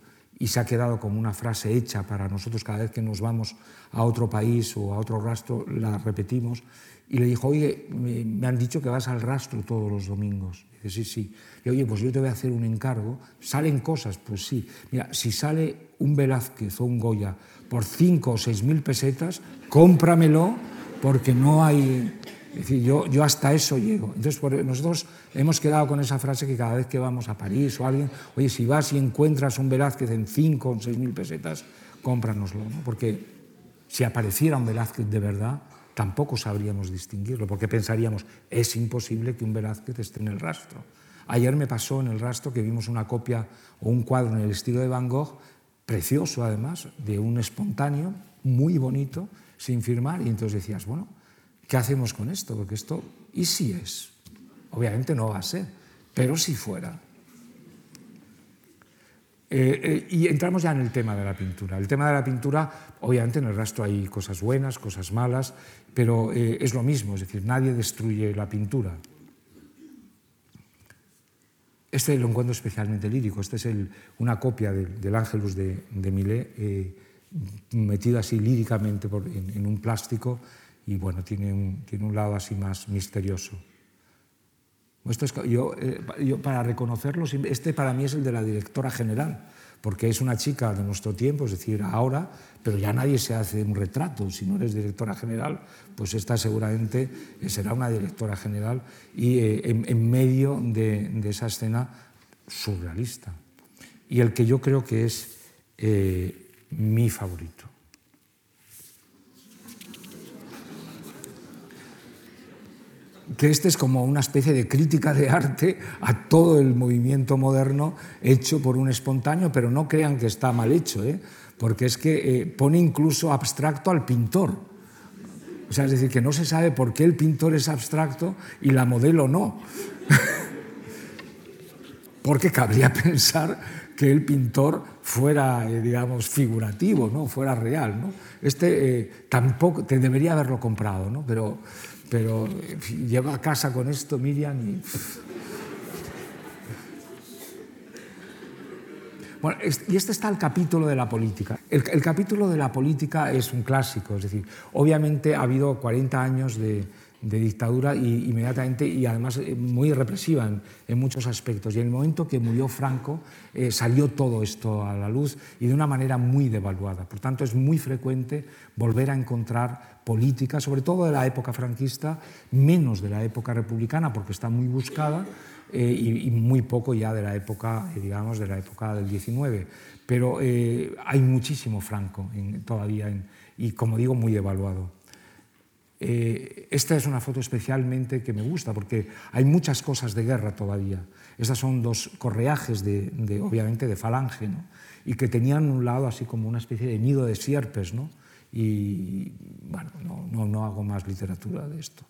y se ha quedado como una frase hecha para nosotros cada vez que nos vamos a otro país o a otro rastro, la repetimos, y le dijo, oye, me, han dicho que vas al rastro todos los domingos. Dice, sí, sí. Y oye, pues yo te voy a hacer un encargo. ¿Salen cosas? Pues sí. Mira, si sale un Velázquez o un Goya por cinco o seis mil pesetas, cómpramelo porque no hay... Es decir, yo, yo hasta eso llego. Entonces, nosotros hemos quedado con esa frase que cada vez que vamos a París o alguien, oye, si vas y encuentras un Velázquez en cinco o seis mil pesetas, cómpranoslo. ¿no? Porque si apareciera un Velázquez de verdad, tampoco sabríamos distinguirlo, porque pensaríamos, es imposible que un Velázquez esté en el rastro. Ayer me pasó en el rastro que vimos una copia o un cuadro en el estilo de Van Gogh, precioso además, de un espontáneo, muy bonito, sin firmar, y entonces decías, bueno, ¿qué hacemos con esto? Porque esto, ¿y si es? Obviamente no va a ser, pero si fuera. Eh, eh, y entramos ya en el tema de la pintura. El tema de la pintura, obviamente en el rastro hay cosas buenas, cosas malas, pero eh, es lo mismo, es decir, nadie destruye la pintura. Este lo encuentro especialmente lírico, este es una copia del Ángelus de, de Millet, metido así líricamente en, un plástico y bueno, tiene un, tiene un lado así más misterioso. yo, yo, para reconocerlo, este para mí es el de la directora general, porque es una chica de nuestro tiempo, es decir, ahora, pero ya nadie se hace un retrato. Si no eres directora general, pues esta seguramente será una directora general y eh, en, medio de, esa escena surrealista. Y el que yo creo que es eh, mi favorito. Que este es como una especie de crítica de arte a todo el movimiento moderno hecho por un espontáneo, pero no crean que está mal hecho, ¿eh? porque es que eh, pone incluso abstracto al pintor. O sea, es decir, que no se sabe por qué el pintor es abstracto y la modelo no. porque cabría pensar que el pintor fuera, eh, digamos, figurativo, ¿no? fuera real. ¿no? Este tampoco, te debería haberlo comprado, ¿no? pero pero lleva a casa con esto Miriam y... Bueno, y este está el capítulo de la política. El, capítulo de la política es un clásico, es decir, obviamente ha habido 40 años de, dictadura y, inmediatamente y además eh, muy represiva en, muchos aspectos. Y en el momento que murió Franco eh, salió todo esto a la luz y de una manera muy devaluada. Por tanto, es muy frecuente volver a encontrar política, sobre todo de la época franquista, menos de la época republicana, porque está muy buscada, eh, y, muy poco ya de la época, eh, digamos, de la época del 19. Pero eh, hay muchísimo Franco todavía, y como digo, muy devaluado. Esta es una foto especialmente que me gusta, porque hay muchas cosas de guerra todavía. Estas son dos correajes, de, obviamente, de falange, ¿no? y que tenían un lado así como una especie de nido de sierpes, ¿no? y bueno, no, no, hago más literatura de esto.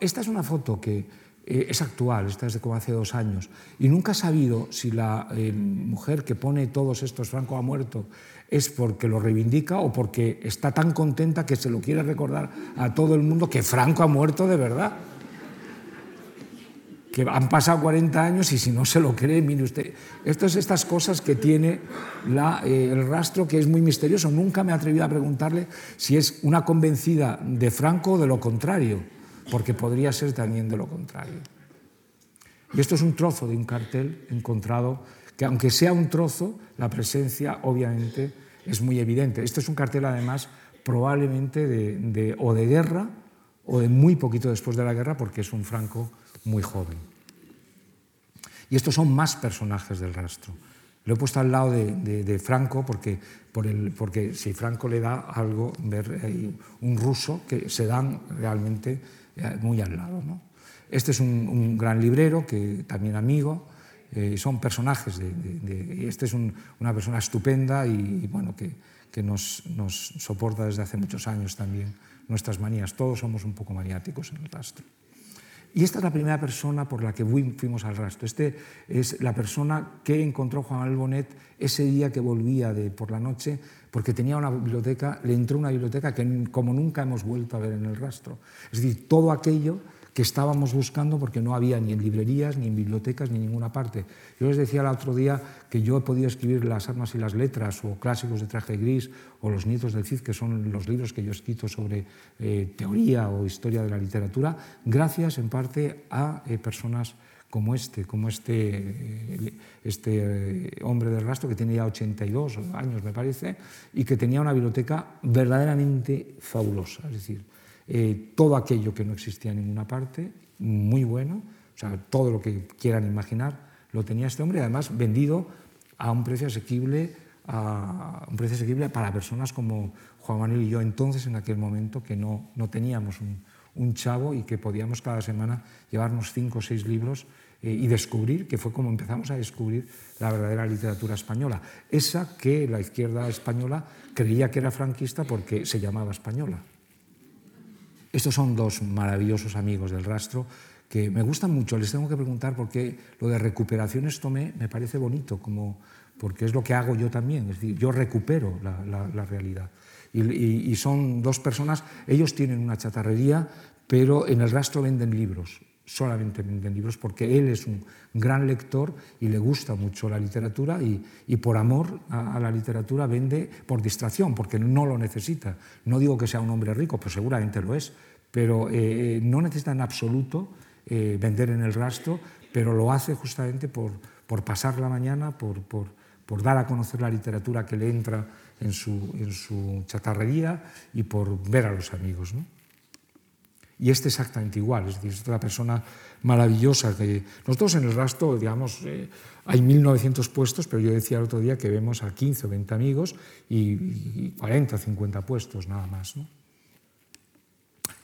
esta es una foto que eh, es actual, esta es de como hace dos años, y nunca he sabido si la eh, mujer que pone todos estos Franco ha muerto es porque lo reivindica o porque está tan contenta que se lo quiere recordar a todo el mundo que Franco ha muerto de verdad. Que han pasado 40 años y si no se lo cree, mire usted, estas estas cosas que tiene eh, el rastro que es muy misterioso. Nunca me he atrevido a preguntarle si es una convencida de Franco o de lo contrario, porque podría ser también de lo contrario. Y esto es un trozo de un cartel encontrado, que aunque sea un trozo, la presencia obviamente es muy evidente. Esto es un cartel además probablemente de, o de guerra o de muy poquito después de la guerra porque es un Franco muy joven. Y estos son más personajes del rastro. Lo he puesto al lado de, Franco porque, porque si Franco le da algo, ver un ruso que se dan realmente eh, muy al lado. ¿no? Este es un, gran librero, que también amigo, eh, son personajes. De, este es una persona estupenda y, bueno, que, que nos, nos soporta desde hace muchos años también nuestras manías. Todos somos un poco maniáticos en el rastro. Y esta es la primera persona por la que fuimos al rastro. Este es la persona que encontró Juan Albonet ese día que volvía de, por la noche, porque tenía una biblioteca, le entró una biblioteca que como nunca hemos vuelto a ver en el rastro. Es decir, todo aquello que estábamos buscando porque no había ni en librerías, ni en bibliotecas, ni en ninguna parte. Yo les decía el otro día que yo he podido escribir Las armas y las letras, o Clásicos de traje gris, o Los nietos del Cid, que son los libros que yo he escrito sobre eh, teoría o historia de la literatura, gracias en parte a eh, personas como este, como este, eh, este hombre del rastro que tenía ya 82 años, me parece, y que tenía una biblioteca verdaderamente fabulosa. Es decir, eh, todo aquello que no existía en ninguna parte, muy bueno, o sea, todo lo que quieran imaginar lo tenía este hombre, además vendido a un precio asequible, a un precio asequible para personas como Juan Manuel y yo entonces en aquel momento que no, no teníamos un, un chavo y que podíamos cada semana llevarnos cinco o seis libros eh, y descubrir, que fue como empezamos a descubrir la verdadera literatura española, esa que la izquierda española creía que era franquista porque se llamaba española. Estos son dos maravillosos amigos del rastro que me gustan mucho. Les tengo que preguntar por qué lo de recuperaciones tomé me parece bonito, como, porque es lo que hago yo también. Es decir, yo recupero la, realidad. Y, son dos personas, ellos tienen una chatarrería, pero en el rastro venden libros, solamente venden libros, porque él es un gran lector y le gusta mucho la literatura y, por amor a, la literatura vende por distracción, porque no lo necesita. No digo que sea un hombre rico, pues seguramente lo es, pero eh, no necesita en absoluto eh, vender en el rastro, pero lo hace justamente por, por pasar la mañana, por, por, por, dar a conocer la literatura que le entra en su, en su chatarrería y por ver a los amigos. ¿no? Y este exactamente igual, es decir, es una persona maravillosa. Que nosotros en el rastro, digamos, eh, hay 1.900 puestos, pero yo decía el otro día que vemos a 15 o 20 amigos y, y 40 o 50 puestos nada más.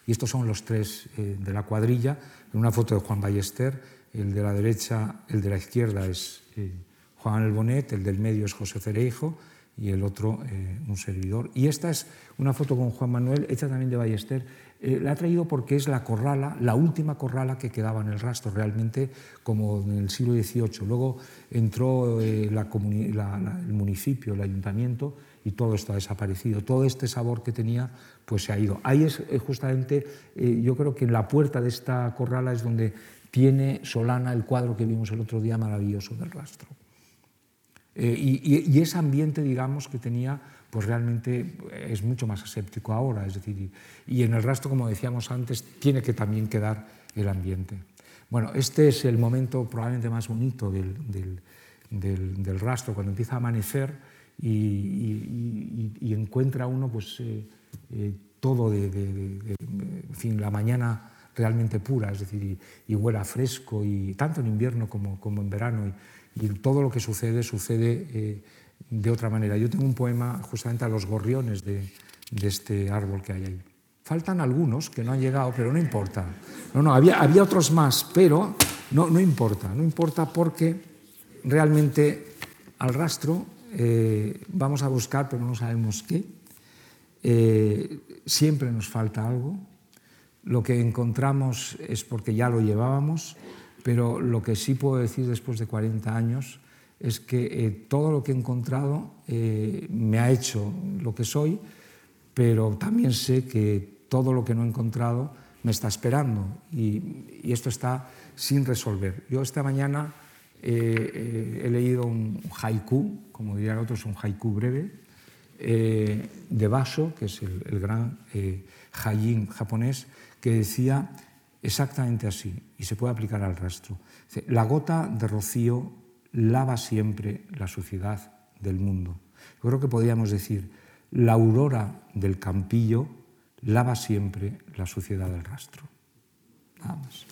Y estos son los tres eh, de la cuadrilla. Una foto de Juan Ballester, el de la derecha, el de la izquierda es eh, Juan El Bonet, el del medio es José Cereijo y el otro eh, un servidor. Y esta es una foto con Juan Manuel, hecha también de Ballester. La ha traído porque es la corrala, la última corrala que quedaba en el rastro, realmente como en el siglo XVIII. Luego entró la, el municipio, el ayuntamiento, y todo esto ha desaparecido. Todo este sabor que tenía pues se ha ido. Ahí es eh, justamente, eh, yo creo que en la puerta de esta corrala es donde tiene Solana el cuadro que vimos el otro día maravilloso del rastro. Eh, y, ese ambiente, digamos, que tenía, pues realmente es mucho más aséptico ahora. Es decir, y, en el rastro, como decíamos antes, tiene que también quedar el ambiente. Bueno, este es el momento probablemente más bonito del, del, del rastro, cuando empieza a amanecer y, encuentra uno pues, eh, eh, todo de, fin, la mañana realmente pura, es decir, y, huela fresco, y tanto en invierno como, como en verano, y, todo lo que sucede sucede eh, de otra manera. Yo tengo un poema justamente a los gorriones de, este árbol que hay ahí. Faltan algunos que no han llegado, pero no importa. No, no, había, había otros más, pero no, no importa, no importa porque realmente al rastro eh, vamos a buscar, pero no sabemos qué. Eh, siempre nos falta algo. Lo que encontramos es porque ya lo llevábamos, pero lo que sí puedo decir después de 40 años es que eh, todo lo que he encontrado me ha hecho lo que soy, pero también sé que todo lo que no he encontrado me está esperando y, y esto está sin resolver. Yo esta mañana he leído un haiku, como dirían otros, un haiku breve, eh, de Basho, que es el, gran eh, japonés, que decía exactamente así, y se puede aplicar al rastro. La gota de rocío lava siempre la suciedad del mundo. Yo creo que podríamos decir, la aurora del campillo lava siempre la suciedad del rastro. Nada más.